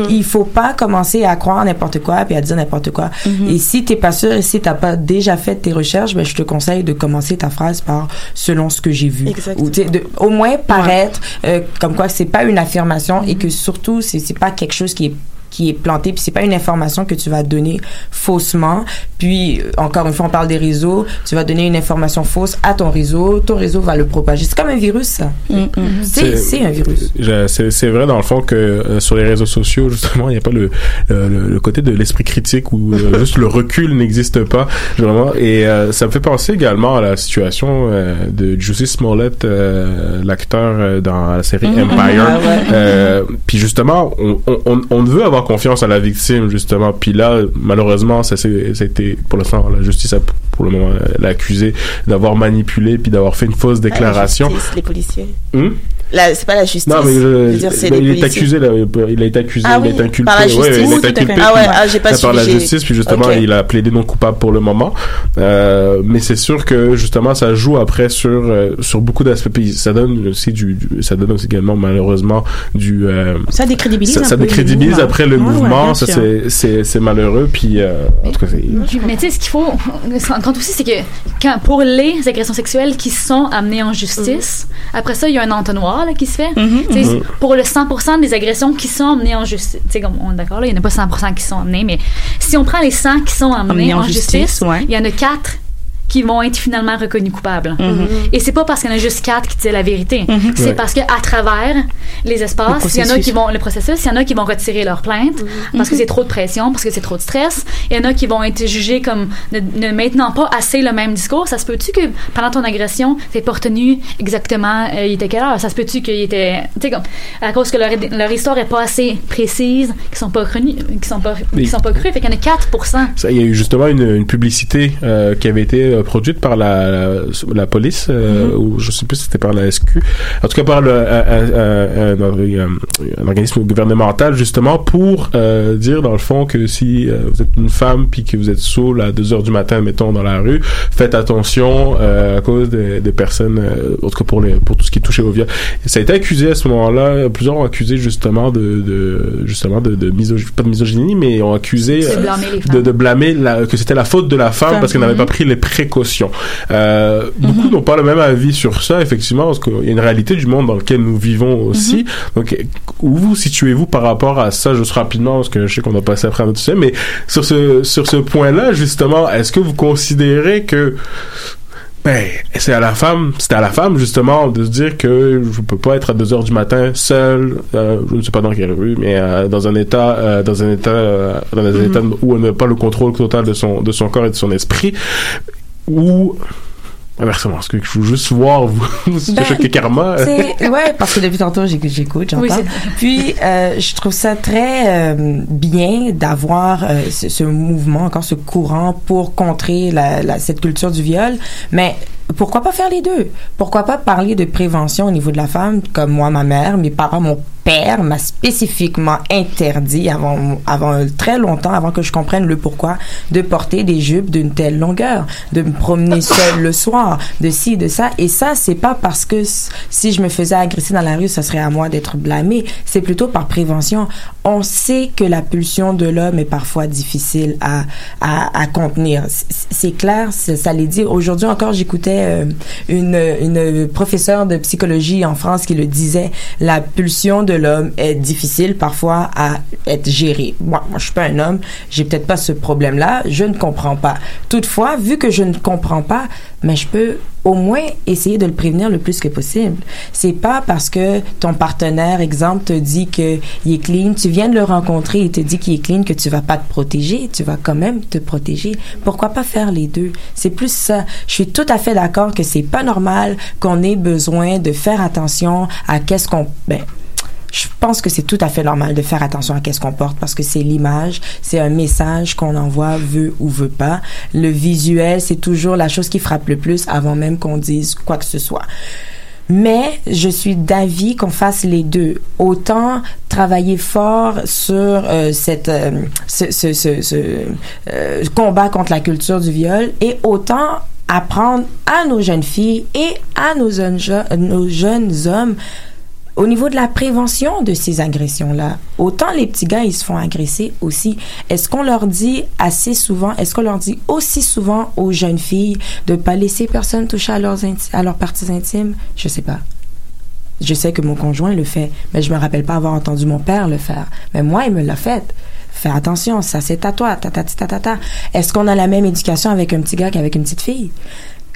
il faut pas commencer à croire n'importe quoi puis à dire n'importe quoi. Et si t'es pas sûr et si t'as pas déjà fait tes recherches, ben, je te conseille de commencer ta phrase par selon ce que j'ai vu. Exactement. Ou, de, au moins paraître euh, comme quoi c'est pas une affirmation et que surtout c'est c'est pas quelque chose qui est qui est planté puis c'est pas une information que tu vas donner faussement. Puis euh, encore une fois on parle des réseaux. Tu vas donner une information fausse à ton réseau. Ton réseau va le propager. C'est comme un virus ça. C'est c'est un virus. Je- C'est c'est vrai dans le fond que euh, sur les réseaux sociaux justement il n'y a pas le, le, côté de l'esprit critique ou euh, juste le recul n'existe pas vraiment. Et euh, ça me fait penser également à la situation euh, de Jussie Smollett euh, l'acteur euh, dans la série Mhm. Empire. Ah. Euh, puis justement on, on, on- on veut avoir confiance à la victime justement puis là malheureusement ça été pour l'instant la justice a pour le moment l'accusé d'avoir manipulé puis d'avoir fait une fausse déclaration La justice, les policiers. Hmm? C'est pas la justice. non, mais je- Je veux dire, c'est les il est accusé, là, il a été accusé, Ah il oui, est inculpé. par la ouais, justice. il fait. inculpé. Ah ouais, ah, j'ai pas par la justice, puis justement, il a plaidé non coupable pour le moment. Euh, mais c'est sûr que justement, ça joue après sur euh, sur beaucoup d'aspects. Puis ça donne aussi du, du- ça donne aussi également malheureusement du. euh, Ça décrédibilise ça, un ça peu le décrédibilise après le mouvement. ça c'est c'est c'est malheureux. Puis euh, en tout cas. Mais tu sais, ce qu'il faut se rendre compte aussi, c'est que quand, pour les agressions sexuelles qui sont amenées en justice, après ça, il y a un entonnoir là, qui se fait. Sais, Mhm. Pour le 100% des agressions qui sont amenées en justice, tu sais, comme on est d'accord, là, il n'y en a pas 100% qui sont amenées, mais si on prend les 100 qui sont amenés Amenés en en, justice, ouais. il y en a 4 qui vont être finalement reconnus coupables. Mhm. Et c'est pas parce qu'il y en a juste quatre qui disent la vérité. Mhm. C'est Ouais. parce que à travers les espaces, Le il y en a qui vont le processus, il y en a qui vont retirer leur plainte parce que Mhm. c'est trop de pression, parce que c'est trop de stress. Il y en a qui vont être jugés comme ne, ne maintenant pas assez le même discours. Ça se peut-tu que pendant ton agression, t'es pas retenu exactement euh, il était quelle heure? Ça se peut-tu qu'il était tu sais comme à cause que leur, leur histoire est pas assez précise, qu'ils sont pas reconnus, qu'ils sont pas qu'ils sont pas crus, fait qu'il y en a 4%. Ça, il y a eu justement une, une publicité euh, qui avait été euh, produite par la, la, la police, euh, Mm-hmm. ou je sais plus si c'était par la SQ, en tout cas par le, un, un- un- organisme gouvernemental justement pour euh, dire dans le fond que si euh, vous êtes une femme puis que vous êtes saoul à 2 heures du matin, mettons dans la rue, faites attention euh, à cause des, des personnes, euh, en tout cas pour les pour tout ce qui est touché au viol. Et ça a été accusé à ce moment-là, plusieurs ont accusé justement de, de justement de, de misogynie, pas de misogynie, mais ont accusé De euh, de, blâmer la, que c'était la faute de la femme parce qu'elle n'avait Mhm. pas pris les précautions. Euh, Beaucoup n'ont pas le même avis sur ça, effectivement, parce qu'il y a une réalité du monde dans lequel nous vivons aussi. Donc, où vous situez-vous par rapport à ça, juste rapidement, parce que je sais qu'on a passé après un autre sujet, mais sur ce, sur ce point-là, justement, est-ce que vous considérez que ben, c'est à la femme, c'était à la femme justement de se dire que je peux pas être à 2 heures du matin seul, euh, je ne sais pas dans quelle rue, mais euh, dans un état, euh, dans un état, dans un Mhm. état où elle n'a pas le contrôle total de son, de son corps et de son esprit, ou inversement, parce que je veux juste voir vous, ce que Ben, choqué karma. Ouais, parce que depuis tantôt, j'écoute, j'écoute, j'entends. Oui, Puis, euh, je trouve ça très euh, bien d'avoir euh, ce, ce mouvement, encore ce courant pour contrer la, la- cette culture du viol. Mais pourquoi pas faire les deux? Pourquoi pas parler de prévention au niveau de la femme, comme moi, ma mère, mes parents, mon père m'a spécifiquement interdit avant, avant très longtemps, avant que je comprenne le pourquoi, de porter des jupes d'une telle longueur, de me promener seule le soir, de ci, de ça. Et ça, c'est pas parce que si je me faisais agresser dans la rue, ça serait à moi d'être blâmée. C'est plutôt par prévention. On sait que la pulsion de l'homme est parfois difficile à, à, à contenir. C'est clair, ça l'est dit. Aujourd'hui encore, j'écoutais euh, une, une professeure de psychologie en France qui le disait. La pulsion de l'homme est difficile parfois à être gérée. Moi, moi je suis pas un homme, j'ai peut-être pas ce problème-là, je ne comprends pas. Toutefois, vu que je ne comprends pas, mais je peux au moins essayer de le prévenir le plus que possible. C'est pas parce que ton partenaire, exemple, te dit que il est clean, tu viens de le rencontrer, il te dit qu'il est clean, que tu vas pas te protéger, tu vas quand même te protéger. Pourquoi pas faire les deux? C'est plus ça. Je suis tout à fait d'accord que c'est pas normal qu'on ait besoin de faire attention à qu'est-ce qu'on, ben, je pense que c'est tout à fait normal de faire attention à qu'est-ce qu'on porte parce que c'est l'image, c'est un message qu'on envoie, veut ou veut pas. Le visuel, c'est toujours la chose qui frappe le plus avant même qu'on dise quoi que ce soit. Mais je suis d'avis qu'on fasse les deux. Autant travailler fort sur euh, cette euh, ce, ce, ce, euh, combat contre la culture du viol et autant apprendre à nos jeunes filles et à nos jeunes, je- nos jeunes hommes au niveau de la prévention de ces agressions-là, autant les petits gars, ils se font agresser aussi. Est-ce qu'on leur dit assez souvent, est-ce qu'on leur dit aussi souvent aux jeunes filles de pas laisser personne toucher à leurs, à leurs parties intimes? Je sais pas. Je sais que mon conjoint le fait, mais je me rappelle pas avoir entendu mon père le faire. Mais moi, il me l'a fait. Fais attention, ça c'est à toi, ta ta ta ta ta. Est-ce qu'on a la même éducation avec un petit gars qu'avec une petite fille?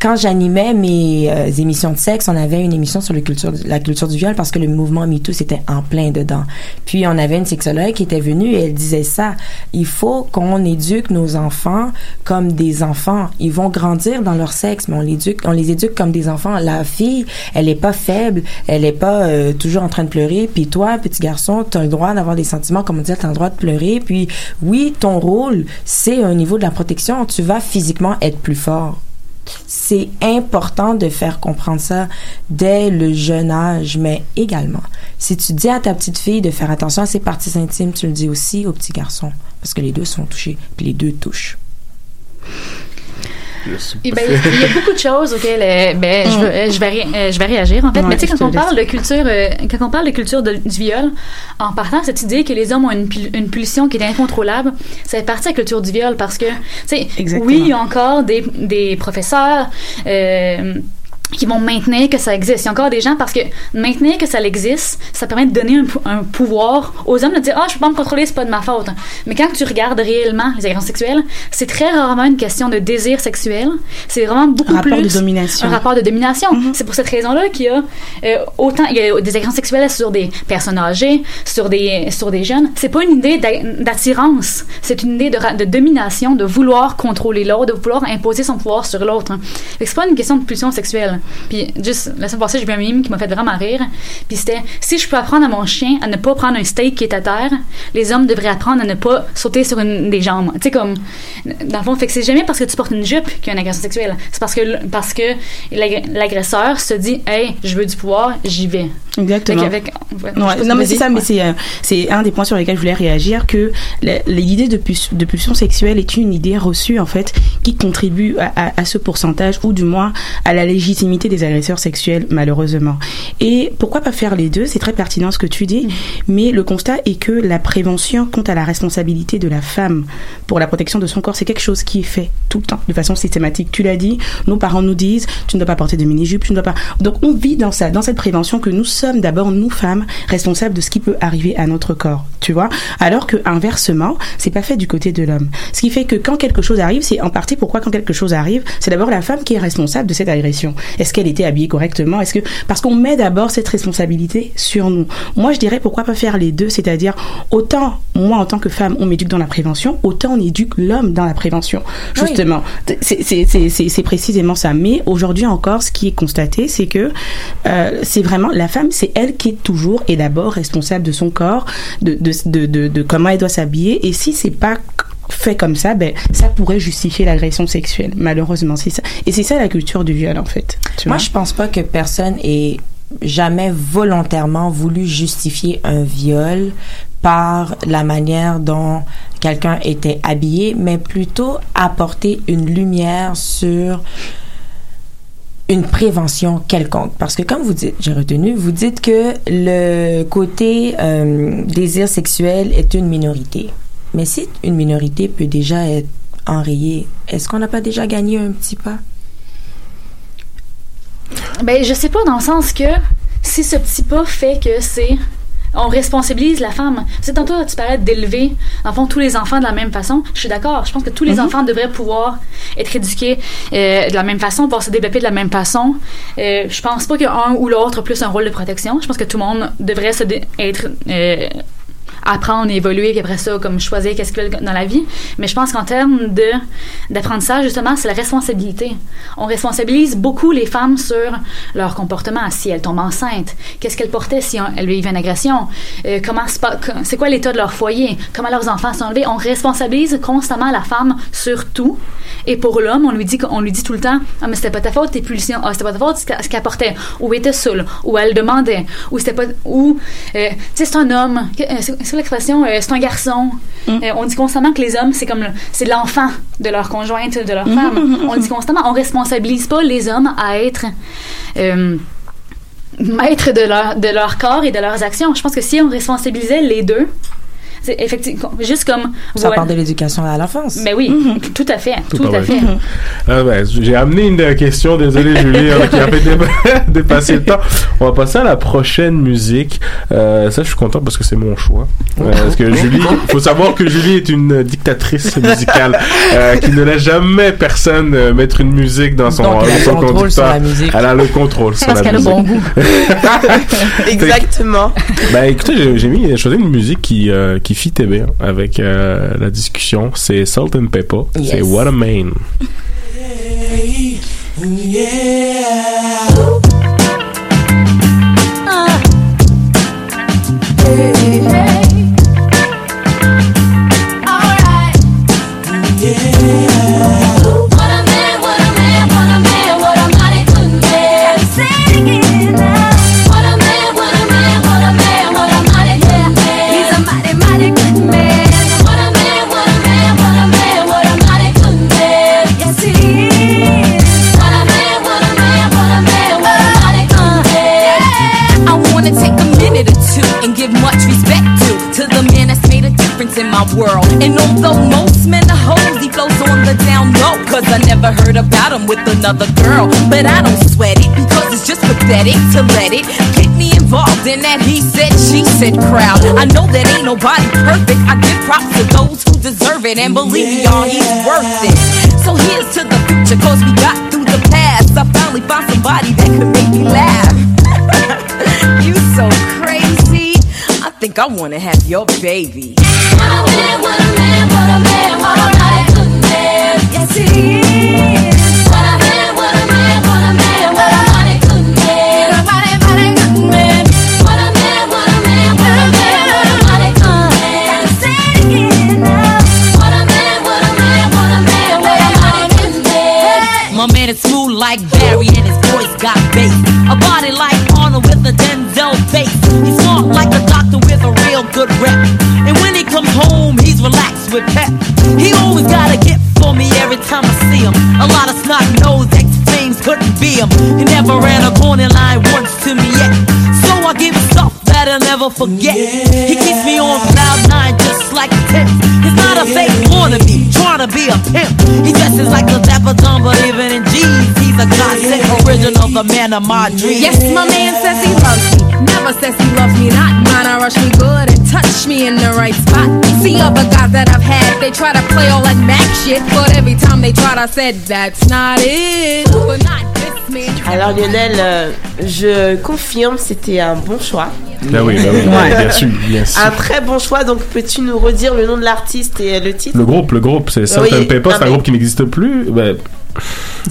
Quand j'animais mes euh, émissions de sexe, on avait une émission sur le culture, la culture du viol parce que le mouvement MeToo c'était en plein dedans. Puis on avait une sexologue qui était venue et elle disait ça. Il faut qu'on éduque nos enfants comme des enfants. Ils vont grandir dans leur sexe, mais on l'éduque, on les éduque comme des enfants. La fille, elle est pas faible, elle est pas euh, toujours en train de pleurer. Puis toi, petit garçon, tu as le droit d'avoir des sentiments, comme on dit, tu as le droit de pleurer. Puis oui, ton rôle, c'est au niveau de la protection. Tu vas physiquement être plus fort. C'est important de faire comprendre ça dès le jeune âge, mais également, si tu dis à ta petite fille de faire attention à ses parties intimes, tu le dis aussi au petit garçon, parce que les deux sont touchés, puis les deux touchent. Eh ben, il y a beaucoup de choses auxquelles euh, ben, je, veux- euh, je, vais, ré- euh, je vais réagir en fait. Ouais, Mais tu sais, quand on parle de culture, euh, quand on parle de culture de- du viol, en partant de cette idée que les hommes ont une, une pulsion qui est incontrôlable, ça fait partie de la culture du viol parce que, tu sais, oui, il y a encore des, des professeurs. euh, qui vont maintenir que ça existe. Il y a encore des gens parce que maintenir que ça existe, ça permet de donner un, pou- un pouvoir aux hommes de dire ah je peux pas me contrôler, c'est pas de ma faute. Mais quand tu regardes réellement les agressions sexuelles, c'est très rarement une question de désir sexuel. C'est vraiment beaucoup Un plus de domination. un rapport de domination. C'est pour cette raison-là qu'il y a euh, autant il y a des agressions sexuelles sur des personnes âgées, sur des sur des jeunes. C'est pas une idée d'a- d'attirance, c'est une idée de, de domination, de vouloir contrôler l'autre, de vouloir imposer son pouvoir sur l'autre. c'est pas une question de pulsion sexuelle. Puis juste la semaine passée, j'ai vu un mime qui m'a fait vraiment rire. Puis c'était si je peux apprendre à mon chien à ne pas prendre un steak qui est à terre, les hommes devraient apprendre à ne pas sauter sur une des jambes. Tu sais comme dans le fond, fait que c'est jamais parce que tu portes une jupe qu'il y a une agression sexuelle. C'est parce que parce que l'ag- l'agresseur se dit "Hey, je veux du pouvoir, j'y vais." Exactement. Ouais, Ouais, non mais c'est ça, dites, mais c'est euh, c'est un des points sur lesquels je voulais réagir que l'idée de, pulsion sexuelle est une idée reçue en fait qui contribue à, à- à ce pourcentage ou du moins à la légitimité des agresseurs sexuels malheureusement. Et pourquoi pas faire les deux? C'est très pertinent ce que tu dis, mais le constat est que la prévention compte à la responsabilité de la femme pour la protection de son corps. C'est quelque chose qui est fait tout le temps de façon systématique. Tu l'as dit, nos parents nous disent tu ne dois pas porter de mini-jupe, tu ne dois pas. Donc on vit dans ça, dans cette prévention que nous sommes d'abord nous femmes responsables de ce qui peut arriver à notre corps, tu vois? Alors que inversement, c'est pas fait du côté de l'homme. Ce qui fait que quand quelque chose arrive, c'est en partie pourquoi quand quelque chose arrive, c'est d'abord la femme qui est responsable de cette agression. Est-ce qu'elle était habillée correctement? Est-ce que parce qu'on met d'abord cette responsabilité sur nous. Moi, je dirais pourquoi pas faire les deux, c'est-à-dire autant moi en tant que femme, on m'éduque dans la prévention, autant on éduque l'homme dans la prévention. Justement, c'est précisément ça. Mais aujourd'hui encore, ce qui est constaté, c'est que euh, c'est vraiment la femme, c'est elle qui est toujours et d'abord responsable de son corps, de, de, de, de, de comment elle doit s'habiller. Et si c'est pas fait comme ça, ben ça pourrait justifier l'agression sexuelle. Malheureusement, c'est ça. Et c'est ça la culture du viol en fait. Moi, je pense pas que personne ait jamais volontairement voulu justifier un viol par la manière dont quelqu'un était habillé, mais plutôt apporter une lumière sur une prévention quelconque. Parce que comme vous dites, j'ai retenu, vous dites que le côté euh, désir sexuel est une minorité. Mais si une minorité peut déjà être enrayée, est-ce qu'on n'a pas déjà gagné un petit pas? Ben, je sais pas, dans le sens que si ce petit pas fait que c'est. On responsabilise la femme. C'est tantôt, tu parlais d'élever, en fond, tous les enfants de la même façon. Je suis d'accord. Je pense que tous les Mhm. enfants devraient pouvoir être éduqués euh, de la même façon, pouvoir se développer de la même façon. Euh, je pense pas qu'un ou l'autre a plus un rôle de protection. Je pense que tout le monde devrait se être. euh, apprendre, évoluer, puis après ça, comme choisir qu'est-ce qu'ils dans la vie. Mais je pense qu'en termes de d'apprentissage, justement, c'est la responsabilité. On responsabilise beaucoup les femmes sur leur comportement. Si elles tombent enceintes, qu'est-ce qu'elles portaient si on- elles vivent une agression, euh, comment c'est quoi l'état de leur foyer, comment leurs enfants sont élevés. On responsabilise constamment la femme sur tout. Et pour l'homme, on lui dit lui dit tout le temps, ah mais c'était pas ta faute, tes pulsions, ah c'était pas ta faute, ce qu'elle- portait, ou était seule, ou elle demandait, ou c'était pas, ou euh, tu sais c'est un homme, euh, c'est c'est quoi l'expression, Euh, c'est un garçon. Euh, on dit constamment que les hommes c'est comme le- c'est l'enfant de leur conjointe, de leur Mhm, femme. mhm, On dit constamment, on responsabilise pas les hommes à être euh, maîtres de leur, de leur corps et de leurs actions. Je pense que si on responsabilisait les deux, c'est effectivement juste comme Ça voilà. part de l'éducation à l'enfance. Mais oui, tout à fait, tout, Tout à fait. Ah ben, j'ai amené une question, désolé Julie, hein, qui a fait dé- dépasser le temps. On va passer à la prochaine musique. Euh, ça, je suis content parce que c'est mon choix. Euh, parce que Julie, faut savoir que Julie est une dictatrice musicale euh, qui ne laisse jamais personne euh, mettre une musique dans son, Donc, elle a dans le son contrôle conducteur. sur la musique. Elle a le contrôle sur Parce la qu'elle a musique. bon goût. Exactement. Ben écoutez, j'ai- j'ai mis, j'ai choisi une musique qui euh, qui fitait bien avec euh, la discussion. C'est Salt and Pepper. C'est. What a Man. I difference in my world. And although most men are hoes, he flows on the down low. Cause I never heard about him with another girl. But I don't sweat it because it's just pathetic to let it get me involved in that he said, she said crowd. I know that ain't nobody perfect. I give props to those who deserve it. And believe me, y'all, he's worth it. So here's to the future cause we got through the past. I finally found somebody that could make me laugh. you so crazy think I wanna have your baby. What a man, what a man, what a man, what a life to man. Yes, he is. That I'll forget. He keeps me on cloud nine just like a tip. He's not a fake wannabe, trying to be a pimp. He dresses like a dapper dumb, but even in jeans, he's a classic original, the man of my dreams. Yes, my man says he loves me. Never says he loves me not. Mine, I rush me good and touch me in the right spot. See other guys that I've had, they try to play all that Mac shit, but every time they tried, I said that's not it. But not this man. Alors Lionel, euh, je confirme, c'était un bon choix. Ben oui, ben oui, Ouais. bien sûr, bien sûr. Un très bon choix, donc peux-tu nous redire le nom de l'artiste et le titre? Le groupe, le groupe, c'est Salt Oui, and Pepper, non, c'est un groupe qui n'existe plus. Ben,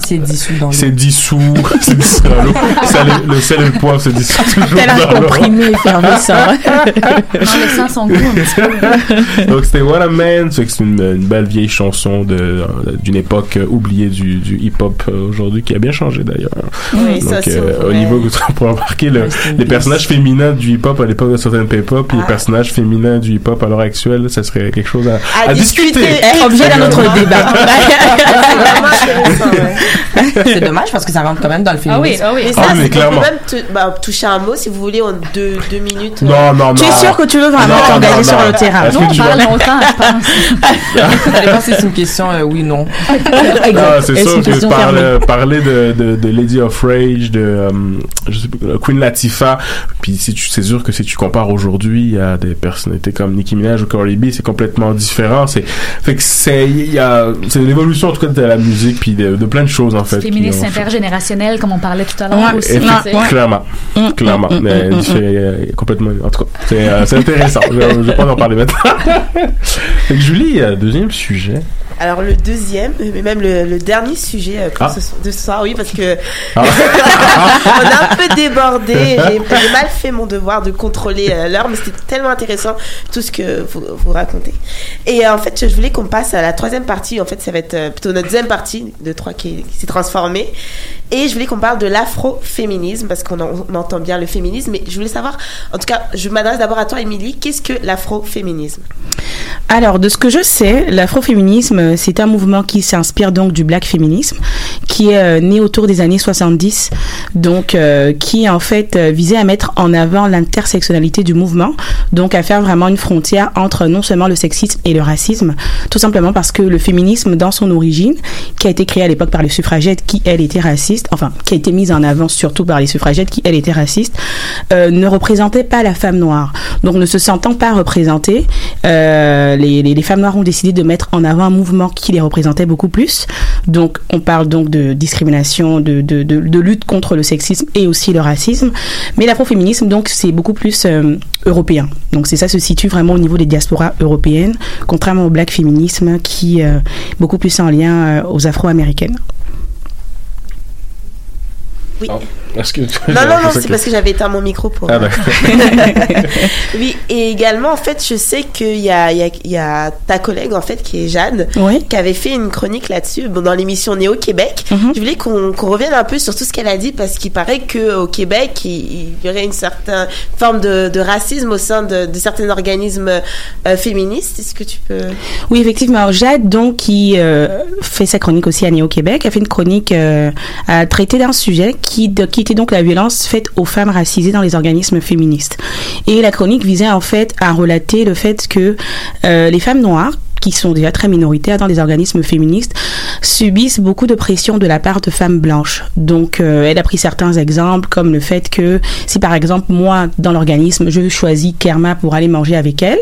C'est dissous dans l'eau. C'est dissous, c'est dissous dans l'eau. Ça, le, le sel et le poivre se dissout toujours dans l'eau. comprimé effervescent. En laissant son goût un petit peu. Donc c'était What a Man, c'est une, une belle vieille chanson de euh, d'une époque euh, oubliée du, du hip-hop euh, aujourd'hui qui a bien changé d'ailleurs. Oui, ça, Donc c'est euh, au vrai. niveau que tu pourrais remarquer le, les personnages féminins du hip-hop à l'époque de certaines P-pop et les personnages féminins du hip-hop à l'heure actuelle, ça serait quelque chose à, À à discuter. discuter. Objet d'un autre débat. C'est dommage parce que ça rentre quand même dans le film. Ah oui, ah oui. Mais ça, Ah, mais c'est- on clairement. peut même bah, toucher un mot si vous voulez en deux, deux minutes. euh. Non, non, non. Tu es sûr que tu veux vraiment Non, t'engager non, sur non. le terrain? Que on tu parle longtemps, je pense. Ça dépend si c'est une question euh, oui non. Ah, c'est sûr une que question par- fermée? euh, parler de, de, de Lady of Rage, de euh, je sais pas, Queen Latifah, puis si tu c'est sûr que si tu compares aujourd'hui à des personnalités comme Nicki Minaj ou Cardi B, c'est complètement différent. C'est fait que c'est il y a c'est l'évolution en tout cas de la musique puis de, de plein de choses en fait. ont- intergénérationnel, comme on parlait tout à l'heure Ouais, aussi. Clairement, Mm, clairement, mm, mm, mais mm, mm, c'est euh, complètement, en tout cas, c'est euh, c'est intéressant. je, je vais pas en parler maintenant. Julie, euh, deuxième sujet. Alors le deuxième, mais même le, le dernier sujet euh, Ah. ce de ce soir, oui, parce que Ah. on a un peu débordé. J'ai mal fait mon devoir de contrôler euh, l'heure, mais c'était tellement intéressant tout ce que vous, vous racontez. Et euh, en fait, je voulais qu'on passe à la troisième partie. En fait, ça va être euh, plutôt notre deuxième partie de trois qui, qui s'est transformée. Et je voulais qu'on parle de l'afroféminisme parce qu'on en- entend bien le féminisme. Mais je voulais savoir, en tout cas, je m'adresse d'abord à toi, Émilie. Qu'est-ce que l'afroféminisme? Alors, de ce que je sais, l'afroféminisme, c'est un mouvement qui s'inspire donc du black féminisme, qui est euh, né autour des années 70, donc euh, qui en fait euh, visait à mettre en avant l'intersectionnalité du mouvement, donc à faire vraiment une frontière entre non seulement le sexisme et le racisme, tout simplement parce que le féminisme, dans son origine, qui a été créé à l'époque par les suffragettes, qui elles étaient racistes, enfin qui a été mise en avant surtout par les suffragettes, qui elles étaient racistes, euh, ne représentait pas la femme noire. Donc ne se sentant pas représentées, les, les, les femmes noires ont décidé de mettre en avant un mouvement qui les représentait beaucoup plus. Donc on parle donc de discrimination, de, de, de, de lutte contre le sexisme et aussi le racisme. Mais l'afroféminisme, donc c'est beaucoup plus euh, européen. Donc c'est ça se situe vraiment au niveau des diasporas européennes, contrairement au black féminisme qui euh, est beaucoup plus en lien euh, aux afro-américaines. Oui. Est-ce que tu- Non, non, non, c'est parce que j'avais éteint mon micro pour. Ah, d'accord. oui, et également, en fait, je sais qu'il y a, il y, a, il y a ta collègue, en fait, qui est Jade, qui avait fait une chronique là-dessus bon, dans l'émission Néo Québec. Je voulais qu'on qu'on revienne un peu sur tout ce qu'elle a dit parce qu'il paraît qu'au Québec, il, il y aurait une certaine forme de, de racisme au sein de, de certains organismes euh, féministes. Est-ce que tu peux? Oui, effectivement. Jade, donc, qui euh, fait sa chronique aussi à Néo-Québec, a fait une chronique euh, à traiter d'un sujet qui, de- qui était donc la violence faite aux femmes racisées dans les organismes féministes. Et la chronique visait en fait à relater le fait que euh, les femmes noires qui sont déjà très minoritaires dans les organismes féministes, subissent beaucoup de pression de la part de femmes blanches. Donc, euh, elle a pris certains exemples, comme le fait que si par exemple moi, dans l'organisme, je choisis Kerma pour aller manger avec elle,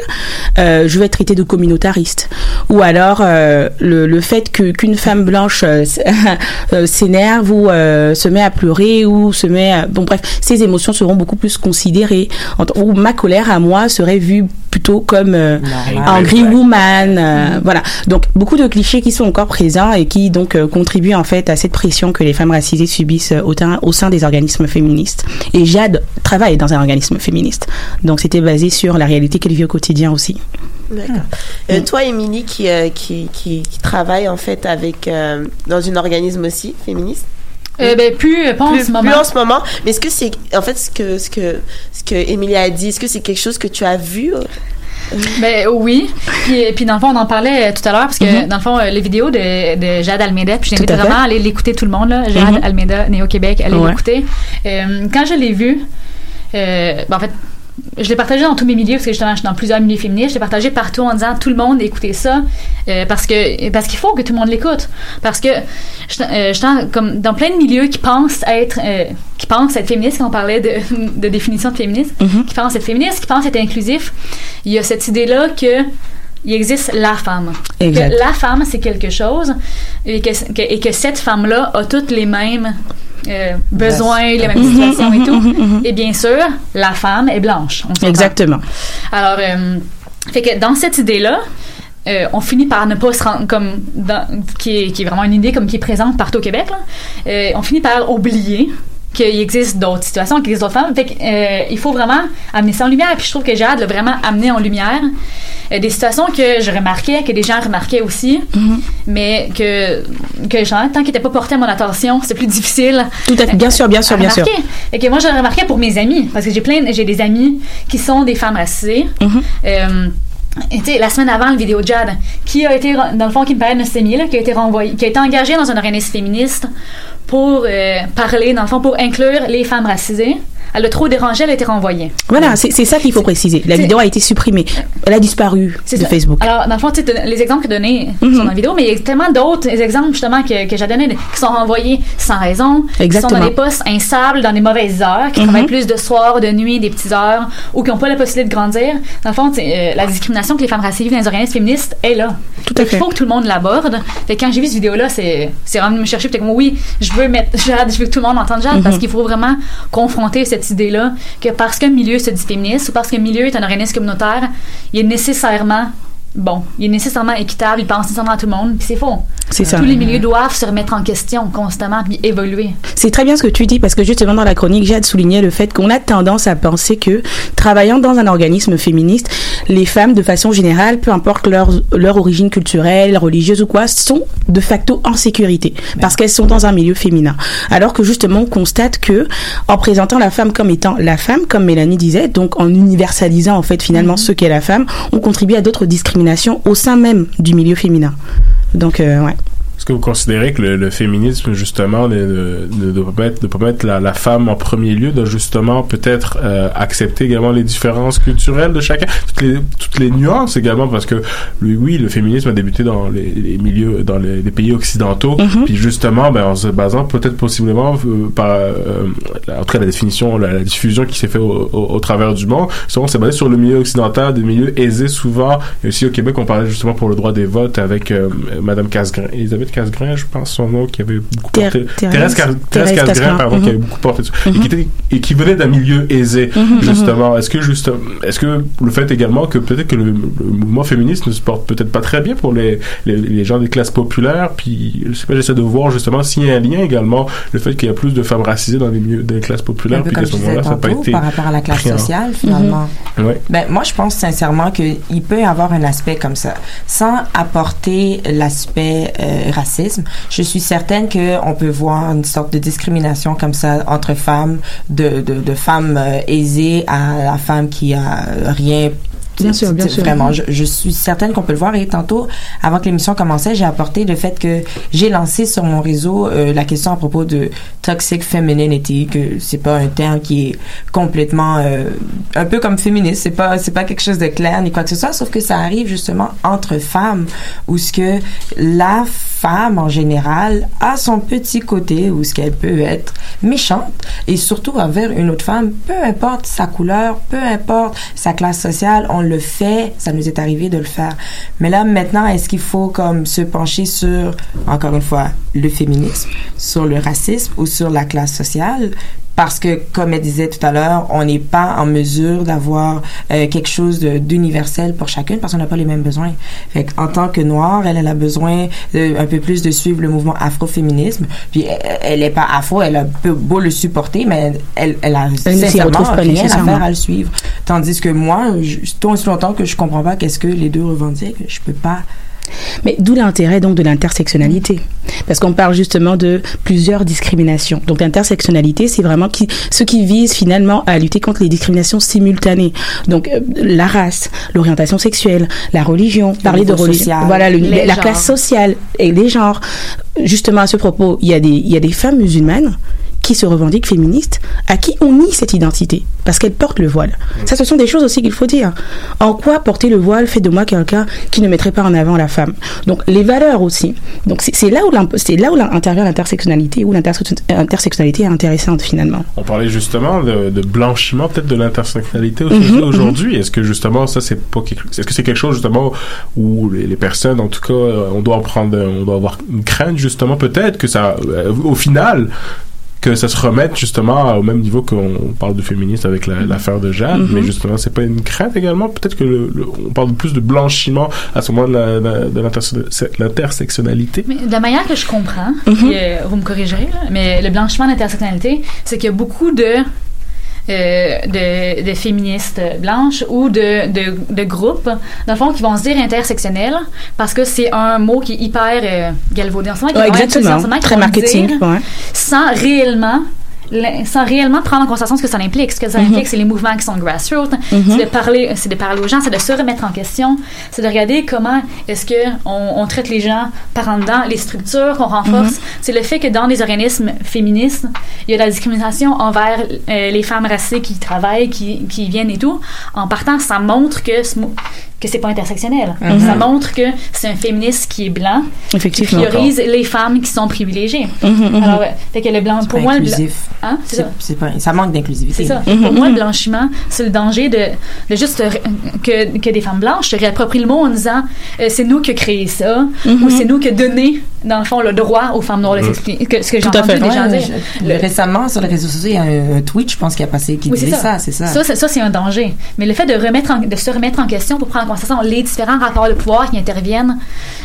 euh, je vais être traitée de communautariste. Ou alors euh, le, le fait que qu'une femme blanche s'énerve ou se met à pleurer ou se met à... bon bref, ses émotions seront beaucoup plus considérées. Ou ma colère à moi serait vue plutôt comme euh, angry woman. Euh, Voilà. Donc beaucoup de clichés qui sont encore présents et qui donc euh, contribuent en fait à cette pression que les femmes racisées subissent euh, au, sein des organismes féministes. Et Jade travaille dans un organisme féministe. Donc c'était basé sur la réalité qu'elle vit au quotidien aussi. D'accord. Euh, toi, Émilie, qui, euh, qui, qui, qui travaille en fait avec euh, dans un organisme aussi féministe? Euh, ben, plus, pas en plus, ce moment. plus en ce moment. Mais est-ce que c'est en fait ce que ce que ce que Émilie a dit, est-ce que c'est quelque chose que tu as vu? Ben oui. Puis, puis dans le fond, on en parlait euh, tout à l'heure parce que Mhm. dans le fond, euh, les vidéos de, de Jade Almeida, puis à fait. vraiment à aller l'écouter tout le monde, là. Jade Mhm. Almeida, Néo-Québec, allez Ouais. l'écouter. Euh, quand je l'ai vu, euh, ben, en fait, je l'ai partagé dans tous mes milieux parce que justement, je suis dans plusieurs milieux féministes. Je l'ai partagé partout en disant tout le monde écoutez ça euh, parce que parce qu'il faut que tout le monde l'écoute. Parce que je, euh, je comme dans plein de milieux qui pensent être euh, qui pensent être féministes, quand on parlait de, de définition de féministe, qui pensent être féministes, qui pensent être inclusif. Il y a cette idée-là que il existe la femme. Exact. Que la femme, c'est quelque chose et que, que- et que cette femme-là a toutes les mêmes euh, besoins, les mêmes situations et tout. mhm. Et bien sûr, la femme est blanche. on. Exactement. Alors, euh, fait que dans cette idée-là, euh, on finit par ne pas se rendre comme dans, qui, est, qui est vraiment une idée comme qui est présente partout au Québec là. Euh, on finit par oublier qu'il existe d'autres situations, qu'il existe d'autres femmes. Fait que, euh, il faut vraiment amener ça en lumière. Puis je trouve que Jade l'a vraiment amené en lumière euh, des situations que je remarquais, que des gens remarquaient aussi, mais que, que genre, tant qu'ils n'étaient pas portés à mon attention, c'est plus difficile. Tout à fait. Bien sûr, bien sûr, bien sûr. Et que moi, je le remarquais pour mes amis, parce que j'ai plein, j'ai des amis qui sont des femmes racisées. Mhm. Euh, et tu sais, la semaine avant, le vidéo de Jad, qui a été, dans le fond, qui me paraît de qui a été renvoyé, qui a été engagé dans un organisme féministe pour euh, parler, dans le fond, pour inclure les femmes racisées. Elle a trop dérangé, elle a été renvoyée. Voilà, c'est c'est ça qu'il faut préciser. La vidéo a été supprimée. Elle a disparu de ça. Facebook. Alors, dans le fond, les exemples que donnés Mhm. sont dans la vidéo, mais il y a tellement d'autres exemples, justement, que, que j'ai donnés, qui sont renvoyés sans raison, qui sont Exactement. dans des postes instables, dans des mauvaises heures, qui Mhm. travaillent plus de soir, de nuit, des petites heures, ou qui n'ont pas la possibilité de grandir. Dans le fond, euh, la discrimination que les femmes racisées vivent dans les organismes féministes est là. Tout à Il faut que tout le monde l'aborde. Fait quand j'ai vu cette vidéo-là, c'est c'est vraiment venu me chercher. T'es comme, oui, je veux mettre Jade, je veux que tout le monde entende Jade, Mhm. parce qu'il faut vraiment confronter cette idée-là que parce qu'un milieu se dit féministe ou parce qu'un milieu est un organisme communautaire, il est nécessairement bon, il est nécessairement équitable, il pense nécessairement à tout le monde, puis c'est faux. C'est ça. Tous les milieux doivent se remettre en question constamment puis évoluer. C'est très bien ce que tu dis parce que justement dans la chronique, Jade soulignait le fait qu'on a tendance à penser que travaillant dans un organisme féministe, les femmes de façon générale, peu importe leur, leur origine culturelle, religieuse ou quoi, sont de facto en sécurité parce qu'elles sont dans un milieu féminin. Alors que justement on constate que en présentant la femme comme étant la femme, comme Mélanie disait, donc en universalisant en fait finalement ce qu'est la femme, on contribue à d'autres discriminations au sein même du milieu féminin. Donc euh, ouais. Est-ce que vous considérez que le, le féminisme, justement, ne, ne, ne doit pas mettre, ne doit pas mettre la, la femme en premier lieu, doit justement peut-être euh, accepter également les différences culturelles de chacun, toutes les, toutes les nuances également, parce que lui, oui, le féminisme a débuté dans les, les milieux, dans les, les pays occidentaux, Mhm. puis justement, ben, en se basant peut-être possiblement euh, par, euh, en tout cas la définition, la, la diffusion qui s'est fait au, au, au travers du monde, souvent c'est basé sur le milieu occidental, des milieux aisés souvent, et aussi au Québec, on parlait justement pour le droit des votes avec euh, Madame Casgrain, Elisabeth? Casgrain, je pense son nom, qui avait beaucoup porté, Thérèse- Thérèse, Cas- Thérèse Thérèse Casgrain, pardon, qui mhm. avait beaucoup porté dessus, et, qui était, et qui venait d'un milieu aisé, Mhm, justement. Est-ce que juste, est-ce que le fait également que peut-être que le, le mouvement féministe ne se porte peut-être pas très bien pour les, les, les gens des classes populaires, puis je sais pas, j'essaie de voir justement s'il y a un lien également, le fait qu'il y a plus de femmes racisées dans les milieux des classes populaires, Un peu puis comme qu'à ce moment-là, ça n'a pas été par rapport à la classe sociale, finalement. Ouais. Ben, moi, je pense sincèrement qu'il peut y avoir un aspect comme ça. Sans apporter l'aspect euh, racisme, je suis certaine qu'on peut voir une sorte de discrimination comme ça entre femmes, de, de, femmes euh, aisées à la femme qui a rien Bien sûr, bien sûr. Vraiment, je, je suis certaine qu'on peut le voir. Et tantôt, avant que l'émission commençait, j'ai apporté le fait que j'ai lancé sur mon réseau euh, la question à propos de toxic femininity, que c'est pas un terme qui est complètement euh, un peu comme féministe. C'est pas c'est pas quelque chose de clair ni quoi que ce soit, sauf que ça arrive justement entre femmes, où ce que la femme en général a son petit côté où ce qu'elle peut être méchante et surtout envers une autre femme, peu importe sa couleur, peu importe sa classe sociale, on le fait, ça nous est arrivé de le faire. Mais là maintenant, est-ce qu'il faut comme se pencher sur encore une fois le féminisme, sur le racisme ou sur la classe sociale? Parce que, comme elle disait tout à l'heure, on n'est pas en mesure d'avoir euh, quelque chose d'universel pour chacune parce qu'on n'a pas les mêmes besoins. Fait en tant que noire, elle, elle a besoin de, un peu plus de suivre le mouvement afroféminisme. Puis elle- n'est pas afro, elle a peu beau le supporter, mais elle, elle a Elle sincèrement pas rien à faire à le suivre. Tandis que moi, je, tant aussi longtemps que je comprends pas qu'est-ce que les deux revendiquent, je peux pas Mais d'où l'intérêt donc de l'intersectionnalité? Parce qu'on parle justement de plusieurs discriminations. Donc l'intersectionnalité, c'est vraiment qui, ce qui vise finalement à lutter contre les discriminations simultanées. Donc euh, la race, l'orientation sexuelle, la religion, parler de religion, voilà, le- la genres. classe sociale et les genres. Justement à ce propos, il y a des, il y a des femmes musulmanes qui se revendiquent féministes, à qui on nie cette identité, parce qu'elles portent le voile. Ça, ce sont des choses aussi qu'il faut dire. En quoi porter le voile fait de moi quelqu'un qui ne mettrait pas en avant la femme? Donc, les valeurs aussi. Donc, c'est là où, là où intervient l'intersectionnalité, où l'interse- l'intersectionnalité est intéressante finalement. On parlait justement de, de blanchiment peut-être de l'intersectionnalité aussi Mhm, aujourd'hui. Est-ce que justement ça c'est pas quelque... est-ce que c'est quelque chose justement où les, les personnes en tout cas euh, on doit en prendre on doit avoir une crainte justement peut-être que ça euh, au final que ça se remette justement au même niveau qu'on parle de féministe avec la- l'affaire de Jade, Mhm. mais justement, c'est pas une crainte également? Peut-être que le, le- on parle plus de blanchiment à ce moment de l'intersectionnalité. Mais de la manière que je comprends, Mhm. euh, vous me corrigerez, là, mais le blanchiment d'intersectionnalité, c'est qu'il y a beaucoup de, euh, de, de féministes blanches ou de, de, de groupes, dans le fond, qui vont se dire intersectionnel parce que c'est un mot qui est hyper euh, galvaudé en ce moment. qui Ouais, exactement. Très marketing, dire ouais. Sans réellement sans réellement prendre en considération ce que ça implique. Ce que ça Mhm. implique, c'est les mouvements qui sont grassroots, Mhm. c'est de parler, c'est de parler aux gens, c'est de se remettre en question, c'est de regarder comment est-ce que on, on traite les gens par en dedans, les structures qu'on renforce. Mhm. C'est le fait que dans les organismes féministes, il y a de la discrimination envers euh, les femmes racisées qui travaillent, qui, qui viennent et tout. En partant, ça montre que ce que c'est pas intersectionnel. Mhm. Ça montre que c'est un féministe qui est blanc, qui priorise les femmes qui sont privilégiées. Mhm, mhm. Alors, ouais, fait que le blanc, pour pas moi, le blanc, inclusif. hein, ça. c'est pas, ça manque d'inclusivité. C'est ça. Mhm, Pour moi, le blanchiment, c'est le danger de, de juste que, que des femmes blanches se réapproprient le mot en disant euh, c'est nous qui avons créé ça Mhm. ou c'est nous qui avons donné, dans le fond, le droit aux femmes noires de Mhm. s'exprimer. Ce que j'ai Tout à entendu fait. des gens Ouais, dire. je- Le- Récemment, sur les réseaux sociaux, il y a un, un tweet, je pense, qui a passé, qui Oui, c'est disait ça. ça, c'est ça. Ça, c'est, ça, c'est un danger. Mais le fait de, remettre en- de se remettre en question pour prendre en considération les différents rapports de pouvoir qui interviennent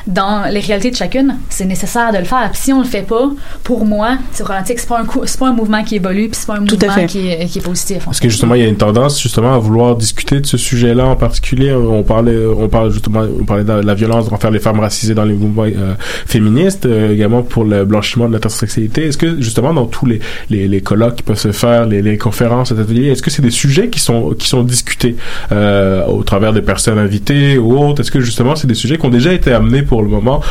dans les réalités de chacune, c'est nécessaire de le faire. Puis si on le fait pas, pour moi, c'est problématique. C'est pas un, coup- c'est pas un mouvement qui évolue, puis c'est pas un Tout mouvement qui est, qui est positif. Parce que justement, il y a une tendance justement à vouloir discuter de ce sujet-là en particulier. On parlait, on parle justement, on parlait de la violence envers les femmes racisées dans les mouvements euh, féministes, euh, également pour le blanchiment de l'intersexualité. Est-ce que justement dans tous les, les, les colloques qui peuvent se faire, les, les conférences, les ateliers, est-ce que c'est des sujets qui sont qui sont discutés euh, au travers des personnes invitées ou autres? Est-ce que justement c'est des sujets qui ont déjà été amenés pour le moment?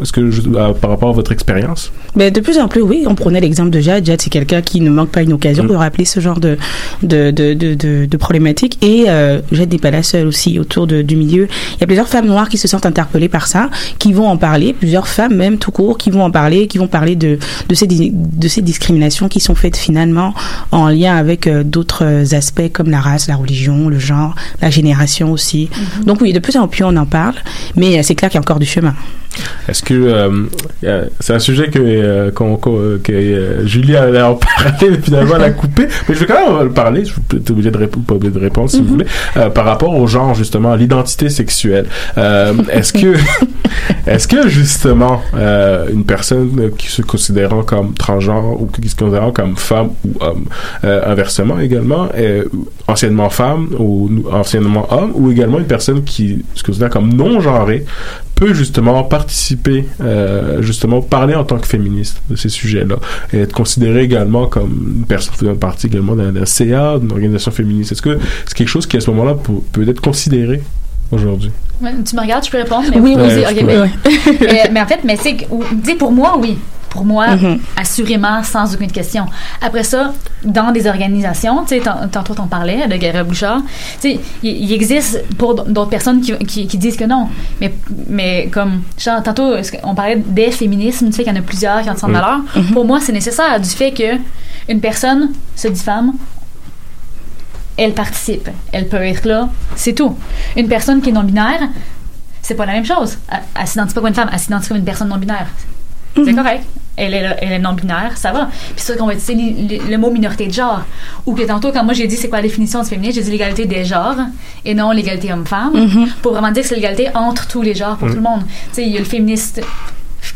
Est-ce que je- euh, par rapport à votre expérience? Ben, de plus en plus, oui. On prenait l'exemple de Jade. Jade, c'est quelqu'un qui ne manque pas une occasion de rappeler ce genre de, de, de, de, de, problématiques. Et euh, Jade n'est pas la seule aussi autour de, du milieu. Il y a plusieurs femmes noires qui se sentent interpellées par ça, qui vont en parler. Plusieurs femmes, même tout court, qui vont en parler, qui vont parler de, de, ces, de ces discriminations qui sont faites finalement en lien avec euh, d'autres aspects comme la race, la religion, le genre, la génération aussi. Donc oui, de plus en plus on en parle. Mais euh, c'est clair qu'il y a encore du chemin. Est-ce que euh, euh, c'est un sujet que euh, que Julie allait en parler, mais finalement elle a coupé. Mais je vais quand même en parler. Je suis obligé de répondre, pas obligé de répondre si vous voulez. Euh, par rapport au genre justement, à l'identité sexuelle. Est-ce que est-ce que justement une personne qui se considérant comme transgenre ou qui se considérant comme femme ou homme, inversement également, anciennement femme ou anciennement homme, ou également une personne qui se considère comme non genrée peut justement participer, euh, justement parler en tant que féministe de ces sujets-là et être considérée également comme une personne faisant partie également d'un d'un CA, d'une organisation féministe. Est-ce que c'est quelque chose qui à ce moment-là peut, peut être considéré aujourd'hui? Ouais, tu me regardes, je peux répondre. Mais Oui, oui, ok, peux, mais, ouais. mais- mais en fait, mais c'est pour moi, oui. Pour moi, Mhm. assurément, sans aucune question. Après ça, dans des organisations, tu sais, tant- tantôt t'en parlais de Guerre Bouchard, tu sais, il, il existe pour d'autres personnes qui, qui, qui disent que non. Mais, mais comme, genre, tantôt, qu'on parlait des féminismes, tu sais qu'il y en a plusieurs qui ont de Mhm. valeur. Pour moi, c'est nécessaire du fait que une personne se dit femme, elle participe. Elle peut être là. C'est tout. Une personne qui est non-binaire, c'est pas la même chose. Elle, elle s'identifie pas comme une femme, elle s'identifie comme une personne non-binaire. C'est correct. Elle est, là- elle est non-binaire, ça va. Puis ça, qu'on va utiliser li- li- le mot minorité de genre. Ou que tantôt, quand moi j'ai dit c'est quoi la définition du féminin, j'ai dit l'égalité des genres et non l'égalité homme-femme. Mhm. Pour vraiment dire que c'est l'égalité entre tous les genres, pour Mhm. tout le monde. Tu sais, il y a le féministe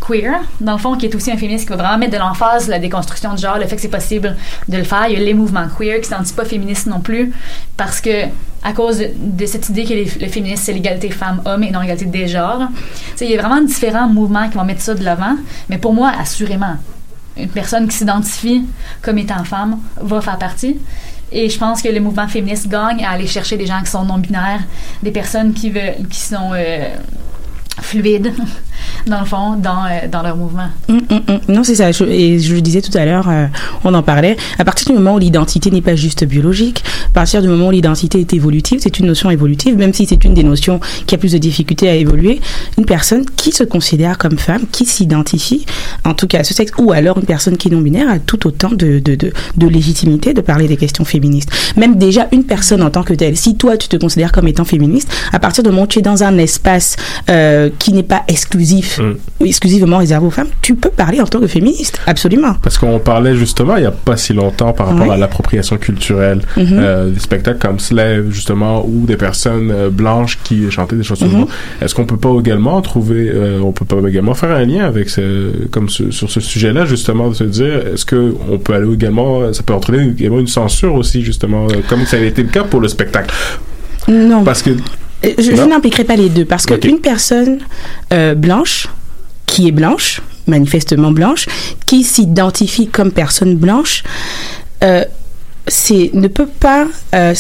queer, dans le fond, qui est aussi un féministe qui va vraiment mettre de l'emphase la déconstruction du genre, le fait que c'est possible de le faire. Il y a les mouvements queer qui ne pas féministes non plus, parce que à cause de, de cette idée que le féminisme, c'est l'égalité femmes-hommes et non l'égalité des genres. Il y a vraiment différents mouvements qui vont mettre ça de l'avant, mais pour moi, assurément, une personne qui s'identifie comme étant femme va faire partie. Et je pense que le mouvement féministe gagne à aller chercher des gens qui sont non-binaires, des personnes qui, veulent, qui sont euh, fluides, dans le fond, dans, euh, dans leur mouvement. Hum, hum, hum. Non, c'est ça. Je- et je le disais tout à l'heure, euh, on en parlait. À partir du moment où l'identité n'est pas juste biologique, à partir du moment où l'identité est évolutive, c'est une notion évolutive, même si c'est une des notions qui a plus de difficultés à évoluer, une personne qui se considère comme femme, qui s'identifie, en tout cas à ce sexe, ou alors une personne qui est non-binaire, a tout autant de, de, de, légitimité de parler des questions féministes. Même déjà une personne en tant que telle, si toi tu te considères comme étant féministe, à partir du moment où tu es dans un espace euh, qui n'est pas exclusif exclusivement réservé aux femmes, tu peux parler en tant que féministe, absolument. Parce qu'on parlait justement il n'y a pas si longtemps par rapport à l'appropriation culturelle Mhm. euh, des spectacles comme Slave justement ou des personnes euh, blanches qui chantaient des chansons. Mhm. noires. Est-ce qu'on peut pas également trouver, euh, on peut pas également faire un lien avec ce, comme ce- sur ce sujet-là justement de se dire est-ce que on peut aller également, ça peut entraîner également une censure aussi justement euh, comme ça a été le cas pour le spectacle? Non. Parce que Euh, Je, je n'impliquerai pas les deux parce Ok. qu'une personne euh, blanche qui est blanche, manifestement blanche, qui s'identifie comme personne blanche, euh, c'est ne peut pas euh,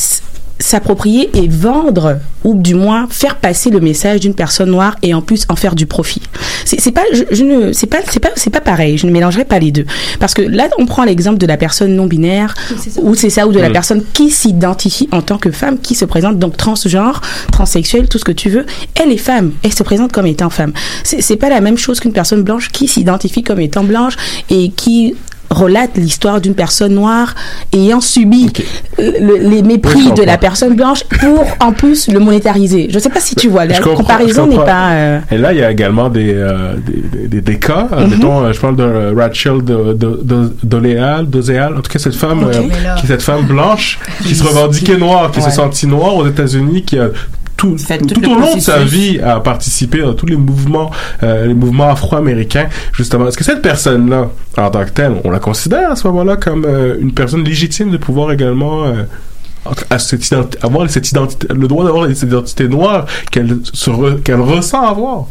s'approprier et vendre ou du moins faire passer le message d'une personne noire et en plus en faire du profit. C'est pas je, je ne c'est pas c'est pas c'est pas pareil, je ne mélangerai pas les deux parce que là on prend l'exemple de la personne non binaire ou c'est ça ou de la Mm. personne qui s'identifie en tant que femme qui se présente donc transgenre, transsexuelle, tout ce que tu veux, elle est femme, elle se présente comme étant femme. C'est c'est pas la même chose qu'une personne blanche qui s'identifie comme étant blanche et qui relate l'histoire d'une personne noire ayant subi le- les mépris Oui, de la personne blanche pour en plus le monétariser. Je sais pas si tu vois, la Je comparaison n'est pas... euh, Et là, il y a également des, euh, des, des, des, des cas. Mettons, euh, je parle de Rachel de, de, de, Doléal, Doséal, en tout cas cette femme, euh, qui est cette femme blanche, qui se revendiquait noire, qui Ouais. s'est sentie noire aux États-Unis, qui a tout, tout, au long de sa vie a participé à tous les mouvements, euh, les mouvements afro-américains, justement. Est-ce que cette personne-là, en tant que telle, on la considère à ce moment-là comme euh, une personne légitime de pouvoir également euh, entre- à cette identi- avoir cette identité, le droit d'avoir cette identité noire qu'elle se re- qu'elle ressent avoir?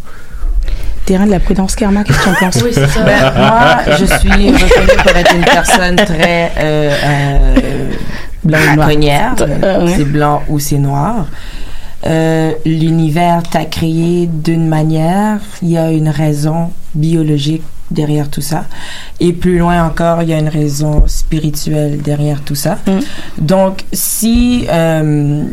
terrain de la prudence karma, qu'est-ce que tu en penses? Oui, c'est ça. Ben, moi, je suis reconnue pour être une personne très euh, euh, braconnière. Euh, ouais. C'est blanc ou c'est noir. Euh, L'univers t'a créé d'une manière, il y a une raison biologique derrière tout ça. Et plus loin encore, il y a une raison spirituelle derrière tout ça. Donc, si... euh,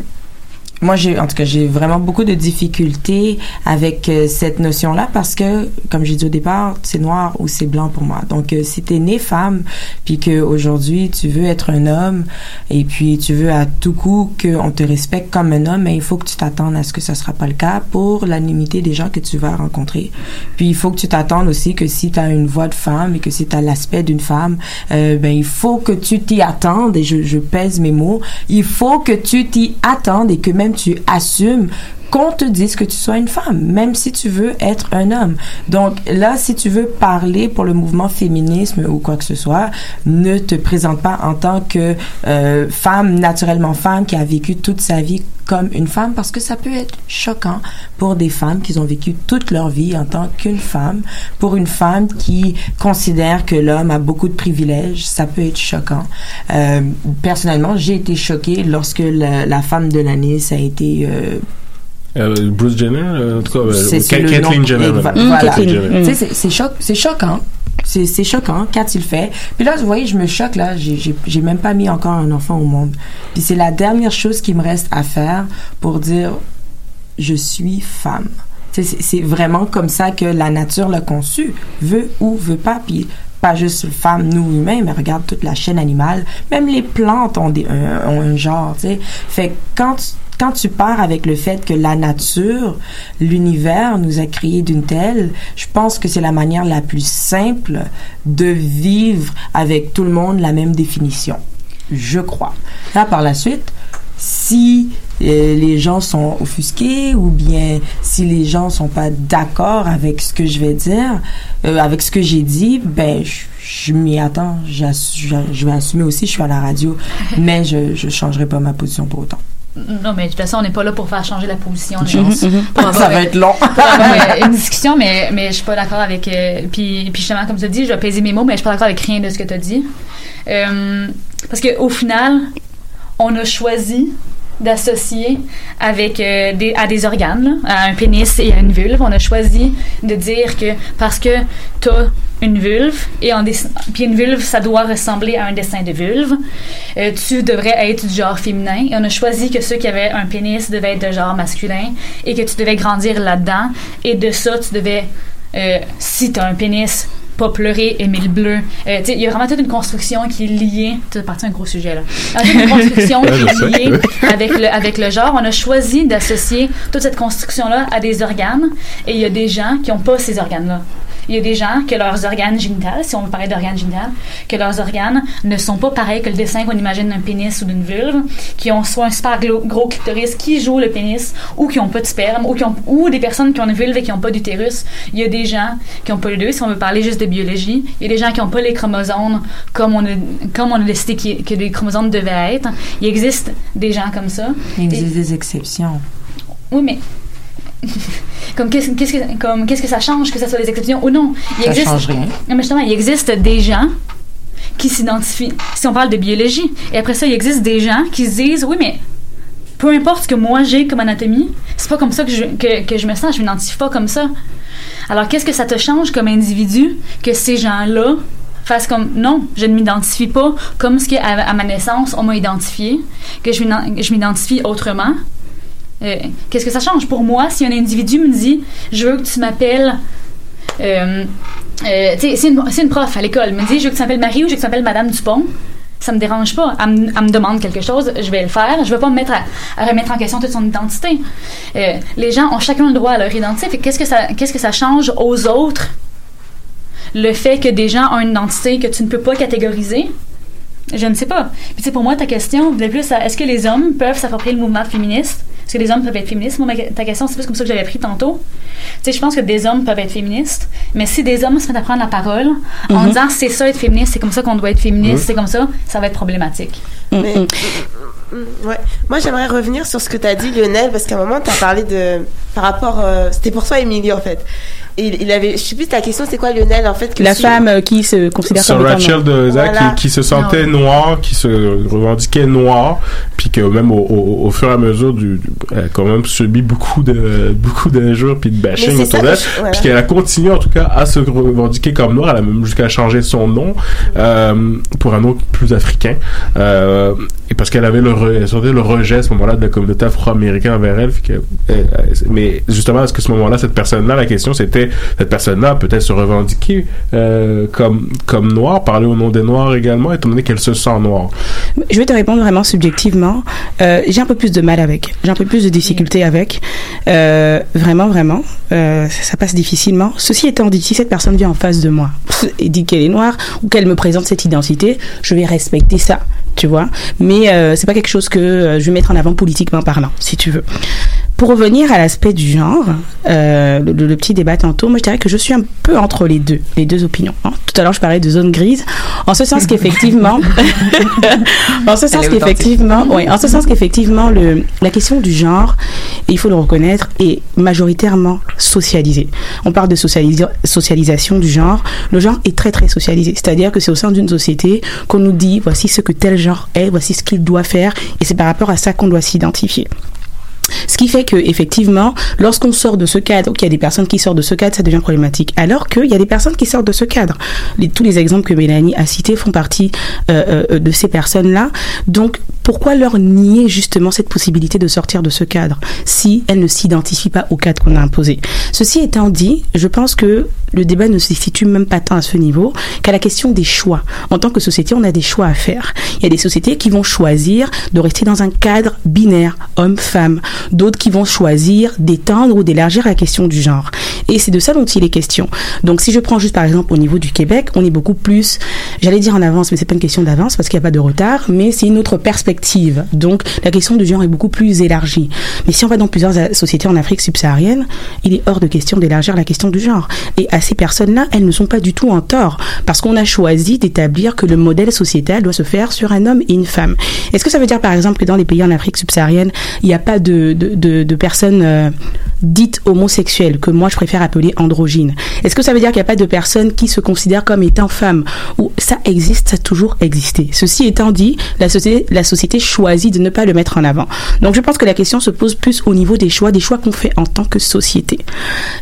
moi, j'ai, en tout cas, j'ai vraiment beaucoup de difficultés avec euh, cette notion-là parce que, comme j'ai dit au départ, c'est noir ou c'est blanc pour moi. Donc, euh, si t'es né femme, puis que aujourd'hui tu veux être un homme, et puis tu veux à tout coup qu'on te respecte comme un homme, mais il faut que tu t'attendes à ce que ça sera pas le cas pour l'anonymité des gens que tu vas rencontrer. Puis il faut que tu t'attendes aussi que si tu as une voix de femme et que si tu as l'aspect d'une femme, euh, ben il faut que tu t'y attendes et je, je pèse mes mots. Il faut que tu t'y attendes et que même tu assumes qu'on te dise que tu sois une femme, même si tu veux être un homme. Donc là, si tu veux parler pour le mouvement féminisme ou quoi que ce soit, ne te présente pas en tant que euh, femme, naturellement femme, qui a vécu toute sa vie comme une femme, parce que ça peut être choquant pour des femmes qui ont vécu toute leur vie en tant qu'une femme. Pour une femme qui considère que l'homme a beaucoup de privilèges, ça peut être choquant. Euh, personnellement, j'ai été choquée lorsque la, la femme de l'année, ça a été... euh, Euh, Bruce Jenner, euh, en tout cas, euh, Kathleen. Jenner. C'est- c'est choc, c'est choquant. C'est c'est choquant quand il le fait. Puis là, vous voyez, je me choque là. J'ai- même pas mis encore un enfant au monde. Puis c'est la dernière chose qui me reste à faire pour dire je suis femme. C'est vraiment comme ça que la nature l'a conçu, veut ou veut pas. Puis pas juste femme, nous humains, mais regarde toute la chaîne animale. Même les plantes ont, des, un, ont un genre, tu sais. Fait que quand tu, quand tu pars avec le fait que la nature, l'univers nous a créé d'une telle, je pense que c'est la manière la plus simple de vivre avec tout le monde la même définition. Je crois. Là, par la suite, si euh, les gens sont offusqués ou bien si les gens sont pas d'accord avec ce que je vais dire, euh, avec ce que j'ai dit, ben je, je m'y attends, je vais assumer aussi, je suis à la radio, mais je je changerai pas ma position pour autant. Non, mais de toute façon, on n'est pas là pour faire changer la position. mhm. Pour Ça va euh, être long. pour avoir, euh, une discussion, mais, mais je suis pas d'accord avec. euh, puis, puis justement, comme tu dit, je vais peser mes mots, mais je suis pas d'accord avec rien de ce que tu as dit. Euh, parce qu'au final, on a choisi d'associer avec euh, des, à des organes, là, à un pénis et à une vulve. On a choisi de dire que parce que tu as une vulve et en puis une vulve ça doit ressembler à un dessin de vulve euh, tu devrais être du genre féminin et on a choisi que ceux qui avaient un pénis devaient être de genre masculin et que tu devais grandir là-dedans et de ça tu devais euh, si tu as un pénis pas pleurer, aimer le bleu. Euh, il y a vraiment toute une construction qui est liée. C'est parti un gros sujet là. Une construction qui est liée avec le avec le genre. On a choisi d'associer toute cette construction là à des organes, et il y a des gens qui ont pas ces organes là. Il y a des gens que leurs organes génitales, si on veut parler d'organes génitales, que leurs organes ne sont pas pareils que le dessin qu'on imagine d'un pénis ou d'une vulve, qui ont soit un super gros clitoris qui joue le pénis, ou qui ont pas de sperme, ou, qui ont, ou des personnes qui ont une vulve et qui ont pas d'utérus. Il y a des gens qui ont pas les deux, si on veut parler juste de biologie. Il y a des gens qui ont pas les chromosomes comme on a, comme on a décidé que les chromosomes devaient être. Il existe des gens comme ça. Il Et- existe des exceptions. oui, mais comme qu'est-ce que comme qu'est-ce que ça change que ça soit des exceptions ou non? Il Ça existe change rien. Non, mais justement, il existe des gens qui s'identifient. Si on parle de biologie, et après ça, il existe des gens qui se disent oui, mais peu importe ce que moi j'ai comme anatomie, c'est pas comme ça que je, que, que je me sens, je m'identifie pas comme ça. Alors, qu'est-ce que ça te change comme individu que ces gens-là fassent comme non, je ne m'identifie pas comme ce qu'à à ma naissance on m'a identifié, que je m'identifie autrement? Euh, Qu'est-ce que ça change? Pour moi si un individu me dit je veux que tu m'appelles euh, euh, c'est une, prof à l'école me dit je veux que tu m'appelles Marie ou je veux que tu m'appelles Madame Dupont ça me dérange pas. Elle me, demande quelque chose, je vais le faire. Je vais pas me mettre à, remettre en question toute son identité. Euh, les gens ont chacun le droit à leur identité. Qu'est-ce qu'est-ce que ça change aux autres? Le fait que des gens ont une identité que tu ne peux pas catégoriser? Je ne sais pas. Puis tu sais, pour moi, ta question venait plus à est-ce que les hommes peuvent s'approprier le mouvement féministe? Est-ce que les hommes peuvent être féministes? Moi, ma- ta question, c'est plus comme ça que j'avais pris tantôt. Tu sais, je pense que des hommes peuvent être féministes, mais si des hommes se mettent à prendre la parole en Mhm. disant c'est ça être féministe, c'est comme ça qu'on doit être féministe, Mhm. c'est comme ça, ça va être problématique. Mais- Mm, ouais. Moi, j'aimerais revenir sur ce que tu as dit, Lionel, parce qu'à un moment, tu as parlé de. Par rapport. euh, C'était pour toi, Émilie, en fait. Il, il avait. Je sais plus, ta question, c'est quoi, Lionel, en fait que La si- femme euh, qui se considère comme Rachel noire. de Zach Voilà. qui, qui se sentait Non. noire, qui se revendiquait noire, puis que même au, au, au fur et à mesure du, du- elle a quand même subi beaucoup de beaucoup d'injures puis de bashing autour d'elle, je- voilà. puis qu'elle a continué en tout cas à se revendiquer comme noire, elle a même jusqu'à changer son nom euh, pour un nom plus africain, euh, et parce qu'elle avait le re- elle sentait le rejet à ce moment-là de la communauté afro-américaine envers elle, puis que- mais justement à ce que ce moment-là cette personne-là, la question c'était cette personne-là peut-être se revendiquer euh, comme comme noire, parler au nom des noirs également, étant donné qu'elle se sent noire. Je vais te répondre vraiment subjectivement. Euh, j'ai un peu plus de mal avec. J'ai un peu plus de difficultés avec. Euh, vraiment, vraiment. Ça, ça passe difficilement. Ceci étant dit, si cette personne vient en face de moi et dit qu'elle est noire ou qu'elle me présente cette identité, je vais respecter ça, tu vois. Mais c'est pas quelque chose que je vais mettre en avant politiquement parlant, si tu veux. Pour revenir à l'aspect du genre, euh, le, petit débat tantôt, moi je dirais que je suis un peu entre les deux, les deux opinions. hein. Tout à l'heure je parlais de zone grise, en ce sens qu'effectivement, en ce sens qu'effectivement, oui, en ce sens qu'effectivement le la question du genre, il faut le reconnaître, est majoritairement socialisée. On parle de socialisa- socialisation du genre. Le genre est très très socialisé, c'est-à-dire que c'est au sein d'une société qu'on nous dit voici ce que tel genre est, voici ce qu'il doit faire, et c'est par rapport à ça qu'on doit s'identifier. Ce qui fait que effectivement, lorsqu'on sort de ce cadre, qu'il y a des personnes qui sortent de ce cadre, ça devient problématique. Alors qu'il y a des personnes qui sortent de ce cadre. Tous les exemples que Mélanie a cités font partie euh, euh, de ces personnes-là. Donc, pourquoi leur nier justement cette possibilité de sortir de ce cadre si elles ne s'identifient pas au cadre qu'on a imposé? Ceci étant dit, je pense que le débat ne se situe même pas tant à ce niveau qu'à la question des choix. En tant que société, on a des choix à faire. Il y a des sociétés qui vont choisir de rester dans un cadre binaire, homme-femme. D'autres qui vont choisir d'étendre ou d'élargir la question du genre. Et c'est de ça dont il est question. Donc si je prends juste par exemple au niveau du Québec, on est beaucoup plus, j'allais dire en avance, mais c'est pas une question d'avance parce qu'il n'y a pas de retard, mais c'est une autre perspective. Donc la question du genre est beaucoup plus élargie. Mais si on va dans plusieurs euh, sociétés en Afrique subsaharienne, il est hors de question d'élargir la question du genre. Et à ces personnes-là, elles ne sont pas du tout en tort parce qu'on a choisi d'établir que le modèle sociétal doit se faire sur un homme et une femme. Est-ce que ça veut dire par exemple que dans les pays en Afrique subsaharienne, il n'y a pas de, de, de, de personnes euh, dites homosexuelles que moi je préfère appeler androgynes Est-ce que ça veut dire qu'il n'y a pas de personnes qui se considèrent comme étant femmes? Ou ça existe, ça a toujours existé. Ceci étant dit, la société, la société choisit de ne pas le mettre en avant. Donc je pense que la question se pose plus au niveau des choix, des choix qu'on fait en tant que société.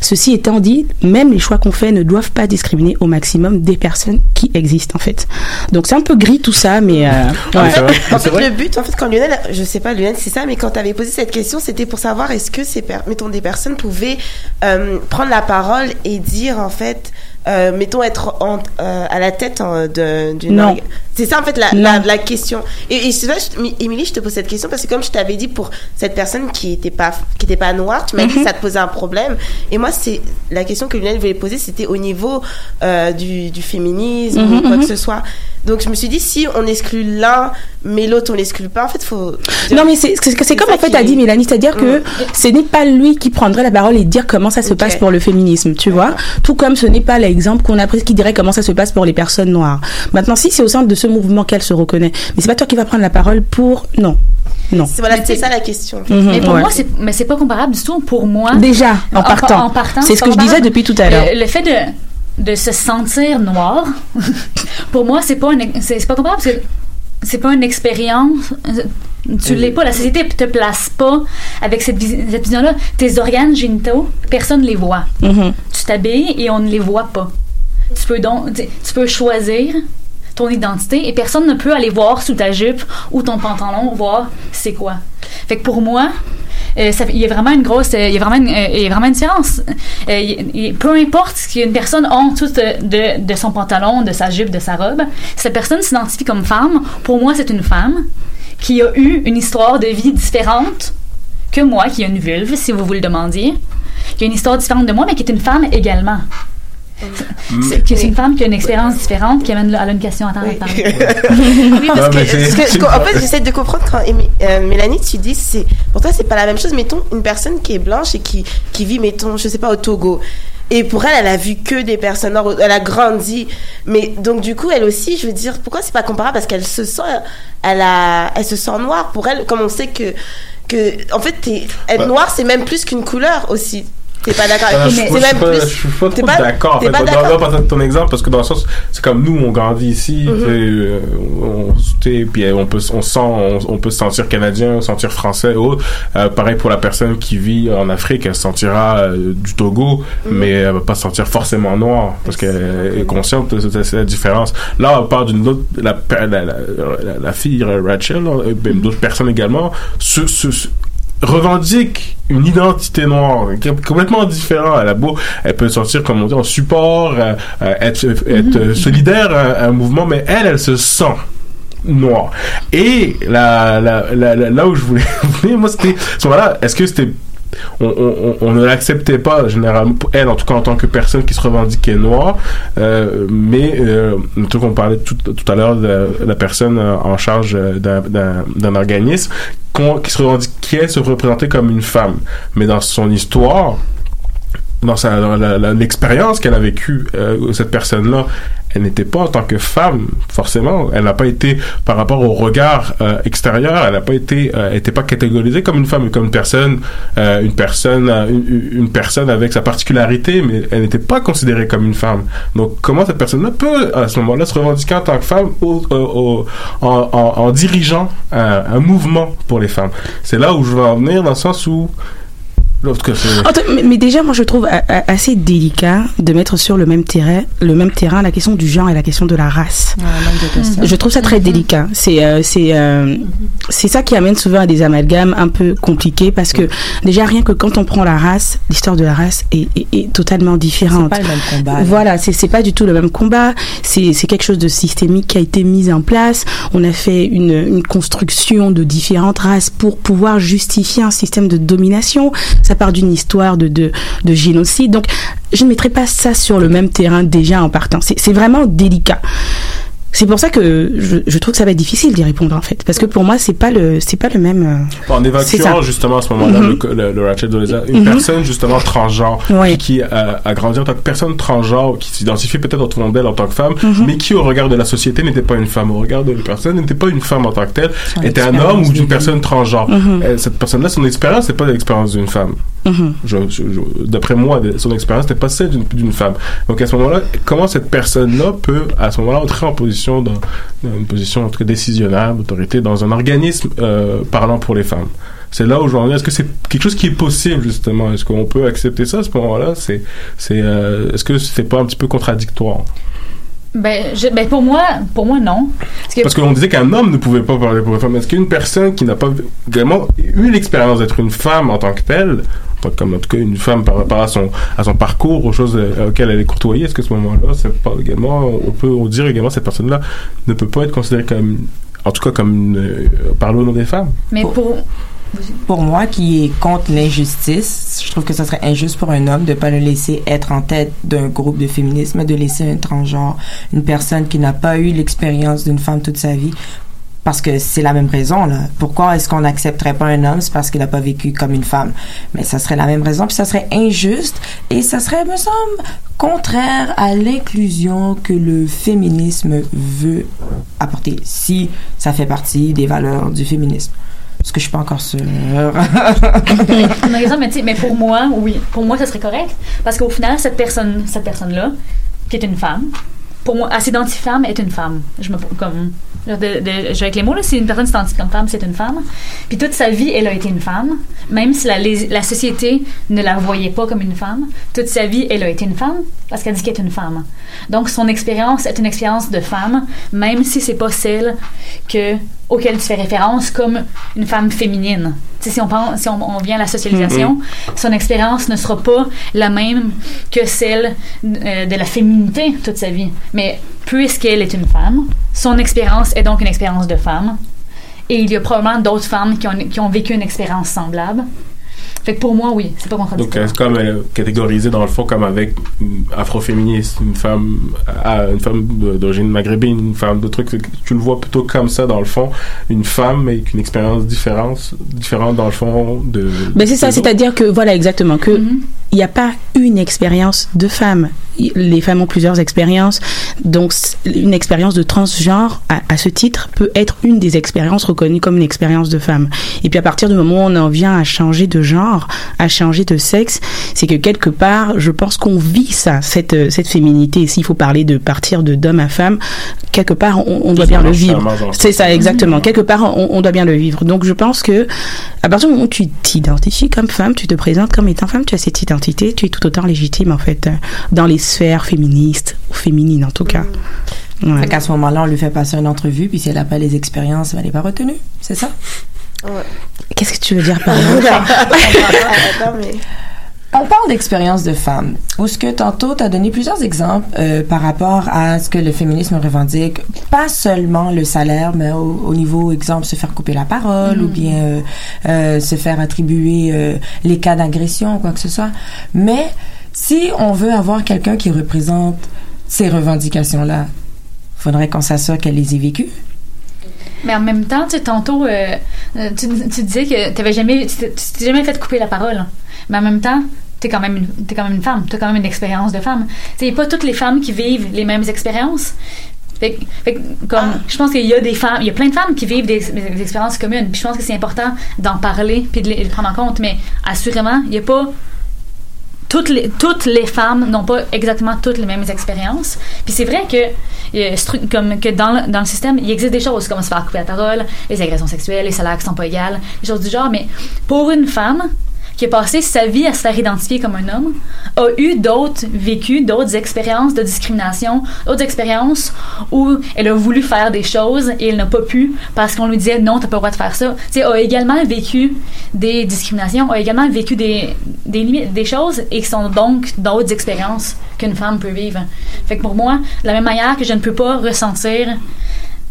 Ceci étant dit, même les choix qu'on fait ne doivent pas discriminer au maximum des personnes qui existent en fait. Donc c'est un peu gris tout ça, mais euh, En fait, en fait, le but, en fait, quand Lionel, je sais pas, Lionel, c'est ça, mais quand tu avais posé cette question, c'était pour savoir est-ce que ces, mettons, des personnes pouvaient euh, prendre la parole et dire, en fait, euh, mettons, être en- euh, à la tête hein, d'une Non. C'est ça, en fait, la, la, la question. Et, et c'est vrai, je- Émilie, je te pose cette question parce que comme je t'avais dit pour cette personne qui était pas, qui était pas noire, tu m'as dit que ça te posait un problème. Et moi, c'est la question que Lionel voulait poser, c'était au niveau du, du féminisme Mhm, ou quoi mhm. que ce soit. Donc, je me suis dit, si on exclut l'un, mais l'autre, on l'exclut pas, en fait, faut. Non, mais c'est comme ça en fait qui- a dit Mélanie, c'est-à-dire que Mm. ce n'est pas lui qui prendrait la parole et dire comment ça se passe pour le féminisme, tu vois. Tout comme ce n'est pas l'exemple qu'on a pris qui dirait comment ça se passe pour les personnes noires. Maintenant, si c'est au sein de ce mouvement qu'elle se reconnaît, mais c'est pas toi qui vas prendre la parole pour non, non. C'est voilà, c'est ça la question. Mhm, mais pour ouais. moi, c'est, mais c'est pas comparable du tout. Pour moi. Déjà, en partant. En, partant, C'est ce que je disais depuis tout à l'heure. Le, le fait de, de se sentir noir, pour moi, c'est pas, c'est, pas comparable parce que c'est pas une expérience. Tu l'es pas. La société te place pas avec cette, vis- cette vision-là. Tes organes génitaux, personne les voit. Mhm. Tu t'habilles et on ne les voit pas. Tu peux donc, tu peux choisir ton identité et personne ne peut aller voir sous ta jupe ou ton pantalon voir c'est quoi. Fait que pour moi, euh, il y a vraiment une grosse, euh, il y a vraiment euh, il y a vraiment une différence. Peu importe ce qu'une personne a en dessous de, de, son pantalon, de sa jupe, de sa robe, cette personne s'identifie comme femme, pour moi c'est une femme qui a eu une histoire de vie différente que moi, qui a une vulve, si vous vous le demandiez, qui a une histoire différente de moi, mais qui est une femme également. C'est que c'est une femme qui a une expérience différente, qui amène, elle a une question à parler. oui, parce Ah, que, parce que, c'est- en fait, j'essaie de comprendre quand euh, Mélanie, tu dis, c'est, pour toi, c'est pas la même chose. Mettons, une personne qui est blanche et qui, qui vit, mettons, je sais pas, au Togo. Et pour elle, elle a vu que des personnes noires, elle a grandi. Mais, donc, du coup, elle aussi, je veux dire, pourquoi c'est pas comparable? Parce qu'elle se sent, elle a, elle se sent noire. Pour elle, comme on sait que, que, en fait, être Bah. noir, c'est même plus qu'une couleur aussi. T'es pas d'accord Euh, avec je, C'est je suis même pas, plus. je suis pas t'es trop pas- d'accord. en fait. pas d'accord. dans- ton exemple, parce que dans le sens, c'est comme nous, on grandit ici, Mhm. euh, on, puis euh, on peut, on sent, on, on peut se sentir canadien, se sentir français, ou autre. Euh, pareil pour la personne qui vit en Afrique, elle se sentira euh, du Togo, Mhm. mais elle va pas se sentir forcément noire, parce qu'elle est consciente de cette- différence. Là, on parle d'une autre, la, la, fille Rachel, d'autres personnes également, revendique une identité noire complètement différent. Elle a beau elle peut sortir comme on dit en support euh, euh, être, être euh, solidaire à, à un mouvement mais elle elle se sent noire. Et la, la, la, la- là où je voulais venir moi c'était ce moment-là est-ce que c'était on, ne l'acceptait pas généralement elle en tout cas en tant que personne qui se revendiquait noire euh, mais euh, tout qu'on parlait tout, tout à l'heure de la personne euh, en charge euh, d'un- organisme qui se revendiquait se représenter comme une femme. Mais dans son histoire dans l'expérience qu'elle a vécue euh, cette personne là elle n'était pas en tant que femme forcément. Elle n'a pas été par rapport au regard euh, extérieur elle n'a pas été euh, était pas catégorisée comme une femme comme une personne euh, une personne euh, une, une personne avec sa particularité mais elle n'était pas considérée comme une femme. Donc comment cette personne là peut à ce moment là se revendiquer en tant que femme au, au- au- en, en- dirigeant un, un mouvement pour les femmes? C'est là où je veux en venir dans le sens où l'autre que mais, mais déjà, moi, je trouve a- a- assez délicat de mettre sur le même terrain, le même terrain, la question du genre et la question de la race. Je trouve ça très délicat. C'est euh, c'est euh, c'est ça qui amène souvent à des amalgames un peu compliqués parce que déjà rien que quand on prend la race, l'histoire de la race est, est, est totalement différente. C'est pas le même combat, là. Voilà, c'est c'est pas du tout le même combat. C'est c'est quelque chose de systémique qui a été mis en place. On a fait une une construction de différentes races pour pouvoir justifier un système de domination. Ça part d'une histoire de de de génocide. Donc je ne mettrai pas ça sur le même terrain déjà en partant. C'est vraiment délicat. C'est pour ça que je, je trouve que ça va être difficile d'y répondre en fait, parce que pour moi c'est pas le c'est pas le même. euh, En évacuant justement à ce moment-là Mhm. le, le, le Ratchet Doleza, une Mhm. personne justement transgenre Oui. qui, qui a, a grandi en tant que personne transgenre, qui s'identifie peut-être au fond d'elle en tant que femme, Mhm. mais qui au regard de la société n'était pas une femme, au regard de la personne n'était pas une femme en tant que telle, était un homme ou vie. personne transgenre. Euh, Cette personne-là, son expérience, c'est pas l'expérience d'une femme. Mhm. Je, je- je- d'après moi, son expérience n'était pas celle d'une, d'une femme. Donc à ce moment-là, comment cette personne-là peut, à ce moment-là, entrer en position, dans, dans une position très décisionnaire, d'autorité, dans un organisme euh, parlant pour les femmes? C'est là où je veux en venir. Est-ce que c'est quelque chose qui est possible justement? Est-ce qu'on peut accepter ça à ce moment-là? C'est, c'est, euh, est-ce que c'est pas un petit peu contradictoire? Ben, je- ben pour moi, pour moi non. Parce que, Parce qu'on disait qu'un homme ne pouvait pas parler pour une femme. Est-ce qu'une personne qui n'a pas également eu l'expérience d'être une femme en tant que telle comme en tout cas une femme par rapport à son à son parcours, aux choses euh, auxquelles elle est courtoyée, est-ce que à ce moment-là, c'est pas également, on peut dire également cette personne-là ne peut pas être considérée comme, en tout cas comme une, euh, par le nom des femmes? Mais pour. Pour moi, qui est contre l'injustice, je trouve que ça serait injuste pour un homme de pas le laisser être en tête d'un groupe de féminisme, de laisser un transgenre, une personne qui n'a pas eu l'expérience d'une femme toute sa vie. Parce que c'est la même raison, là. Pourquoi est-ce qu'on n'accepterait pas un homme? C'est parce qu'il n'a pas vécu comme une femme. Mais ça serait la même raison, puis ça serait injuste, et ça serait, me semble, contraire à l'inclusion que le féminisme veut apporter, si ça fait partie des valeurs du féminisme. Parce que je suis pas encore sûre? On a raison, mais, mais pour moi, oui. Pour moi, ça serait correct. Parce qu'au final, cette personne, cette personne-là, qui est une femme, pour moi, elle s'identifie femme, est une femme. Je me, comme, de, avec les mots, là, si une personne s'identifie comme femme, c'est une femme. Puis toute sa vie, elle a été une femme. Même si la, la société ne la voyait pas comme une femme, toute sa vie, elle a été une femme parce qu'elle dit qu'elle est une femme. Donc, son expérience est une expérience de femme, même si c'est pas celle que, auquel tu fais référence comme une femme féminine. Si on, pense, si on, on vient à la socialisation, Mhm. son expérience ne sera pas la même que celle euh, de la féminité toute sa vie. Mais puisqu'elle est une femme, son expérience est donc une expérience de femme. Et il y a probablement d'autres femmes qui ont, qui ont vécu une expérience semblable. Fait que pour moi, oui, c'est pas Donc, contradictoire. euh, c'est comme euh, catégorisé dans le fond comme avec une afroféministe, une femme, ah, une femme d'origine maghrébine, une femme de trucs. Tu le vois plutôt comme ça dans le fond, une femme avec une expérience différente, différente dans le fond de. Ben c'est ça, c'est-à-dire que voilà exactement que il n'y a pas une expérience de femme. Les femmes ont plusieurs expériences, donc une expérience de transgenre à, à ce titre peut être une des expériences reconnues comme une expérience de femme. Et puis à partir du moment où on en vient à changer de genre, à changer de sexe, c'est que quelque part, je pense qu'on vit ça, cette euh, cette féminité. S'il faut parler de partir de d'homme à femme, quelque part on, on doit bien le vivre. C'est ça exactement. Quelque part on, on doit bien le vivre. Donc je pense que à partir du moment où tu t'identifies comme femme, tu te présentes comme étant femme, tu as cette identité, tu es tout autant légitime en fait euh, dans les sphères féministes ou féminines en tout cas. Ouais. Fait qu'à ce moment-là, on lui fait passer une entrevue, puis si elle n'a pas les expériences, elle n'est pas retenue. C'est ça? Qu'est-ce que tu veux dire par Attends, mais... On parle d'expérience de femme. Où ce que tantôt, tu as donné plusieurs exemples euh, par rapport à ce que le féminisme revendique. Pas seulement le salaire, mais au, au niveau, exemple, se faire couper la parole ou bien euh, euh, se faire attribuer les cas d'agression, quoi que ce soit. Mais si on veut avoir quelqu'un qui représente ces revendications-là, faudrait qu'on s'assure qu'elle les ait vécues. Mais en même temps, tu sais, tantôt, tu, tu disais que t'avais jamais, tu t'es- tu t'es jamais fait couper la parole. Mais en même temps, t'es quand même une, t'es quand même une femme. T'as quand même une expérience de femme. Tu sais, pas toutes les femmes qui vivent les mêmes expériences. Fait, fait comme, je pense qu'il y a des femmes, il y a plein de femmes qui vivent des, des expériences communes. Puis je pense que c'est important d'en parler puis de les, de les prendre en compte. Mais assurément, il n'y a pas toutes les, toutes les femmes n'ont pas exactement toutes les mêmes expériences. Puis c'est vrai que, euh, comme que dans, le, dans le système, il existe des choses comme se faire couper la parole, les agressions sexuelles, les salaires qui sont pas égales, des choses du genre. Mais pour une femme qui a passé sa vie à se faire identifier comme un homme, a eu d'autres vécus, d'autres expériences de discrimination, d'autres expériences où elle a voulu faire des choses et elle n'a pas pu parce qu'on lui disait non, t'as pas le droit de faire ça. Tu sais, a également vécu des discriminations, a également vécu des, des limites, des choses et qui sont donc d'autres expériences qu'une femme peut vivre. Fait que pour moi, de la même manière que je ne peux pas ressentir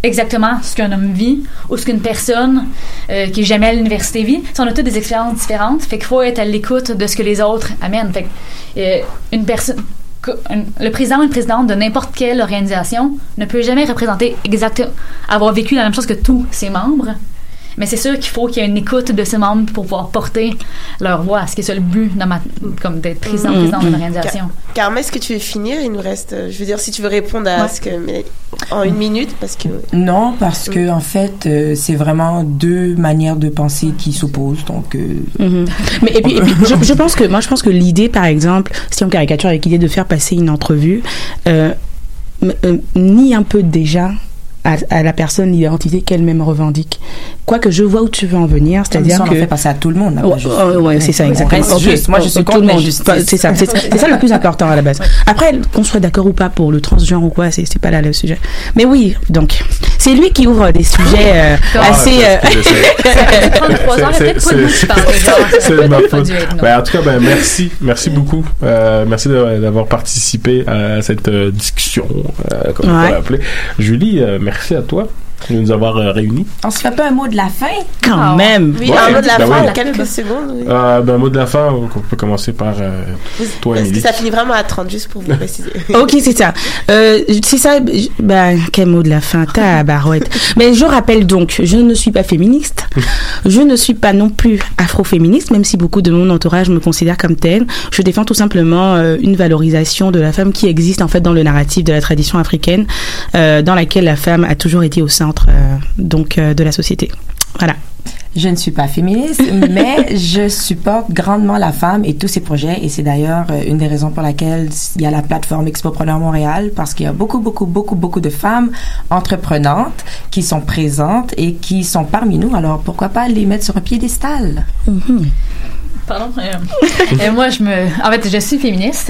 exactement ce qu'un homme vit ou ce qu'une personne euh, qui est jamais à l'université vit. Sais, on a toutes des expériences différentes. Fait qu'il faut être à l'écoute de ce que les autres amènent. Fait euh, une personne le président ou une présidente de n'importe quelle organisation ne peut jamais représenter exactement avoir vécu la même chose que tous ses membres. Mais c'est sûr qu'il faut qu'il y ait une écoute de ses membres pour pouvoir porter leur voix. Ce qui est ça le but dans ma, comme d'être président Mm, présidente d'une mm. organisation. Car- Carmen, est-ce que tu veux finir? Il nous reste, euh, je veux dire, si tu veux répondre à Ouais. ce que, mais en une minute, parce que. Non, parce que en fait, euh, c'est vraiment deux manières de penser qui s'opposent. Donc, euh, Mhm. Mais et puis, et puis, je, je pense que moi je pense que l'idée par exemple si on caricature avec l'idée de faire passer une entrevue euh, euh, nie un peu déjà à, à la personne l'identité qu'elle-même revendique. Quoique je vois où tu veux en venir, c'est-à-dire ça, on que fait passer à tout le monde. là, pas Ouais, c'est ça, exactement. juste. Moi, je suis Tout contre le monde. l'injustice. C'est ça, c'est ça le plus important à la base. Après, qu'on soit d'accord ou pas pour le transgenre ou quoi, c'est pas là le sujet. Mais oui, donc, c'est lui qui ouvre des sujets euh, Ah, assez. c'est- euh, c'est- 33 ans, c'est- peut-être pas de moi qui c'est- parle, genre, ça C'est peut de ma faute. Ben, en tout cas, ben, merci. Merci beaucoup. Euh, merci d'avoir participé à cette euh, discussion, euh, comme on peut l'appeler. Julie, euh, merci à toi de nous avoir euh, réunis. On se fait pas un mot de la fin? Quand même. Oui, Ouais, un mot de la ben fin, oui. en quelques secondes. oui. Euh, ben, mot de la fin, on peut commencer par euh, toi, Parce que Émilie. ça finit vraiment à 30, juste pour vous préciser? Ok, c'est ça. Euh, c'est ça. Ben, quel mot de la fin, tabarouette. Mais je rappelle donc, je ne suis pas féministe. Je ne suis pas non plus afroféministe, même si beaucoup de mon entourage me considère comme telle. Je défends tout simplement euh, une valorisation de la femme qui existe en fait dans le narratif de la tradition africaine, euh, dans laquelle la femme a toujours été au centre euh, donc euh, de la société. Voilà. Je ne suis pas féministe, mais je supporte grandement la femme et tous ses projets. Et c'est d'ailleurs euh, une des raisons pour laquelle il y a la plateforme Expopreneur Montréal, parce qu'il y a beaucoup, beaucoup, beaucoup, beaucoup de femmes entreprenantes qui sont présentes et qui sont parmi nous. Alors pourquoi pas les mettre sur un piédestal? Pardon. euh, euh, moi, je me. En fait, je suis féministe.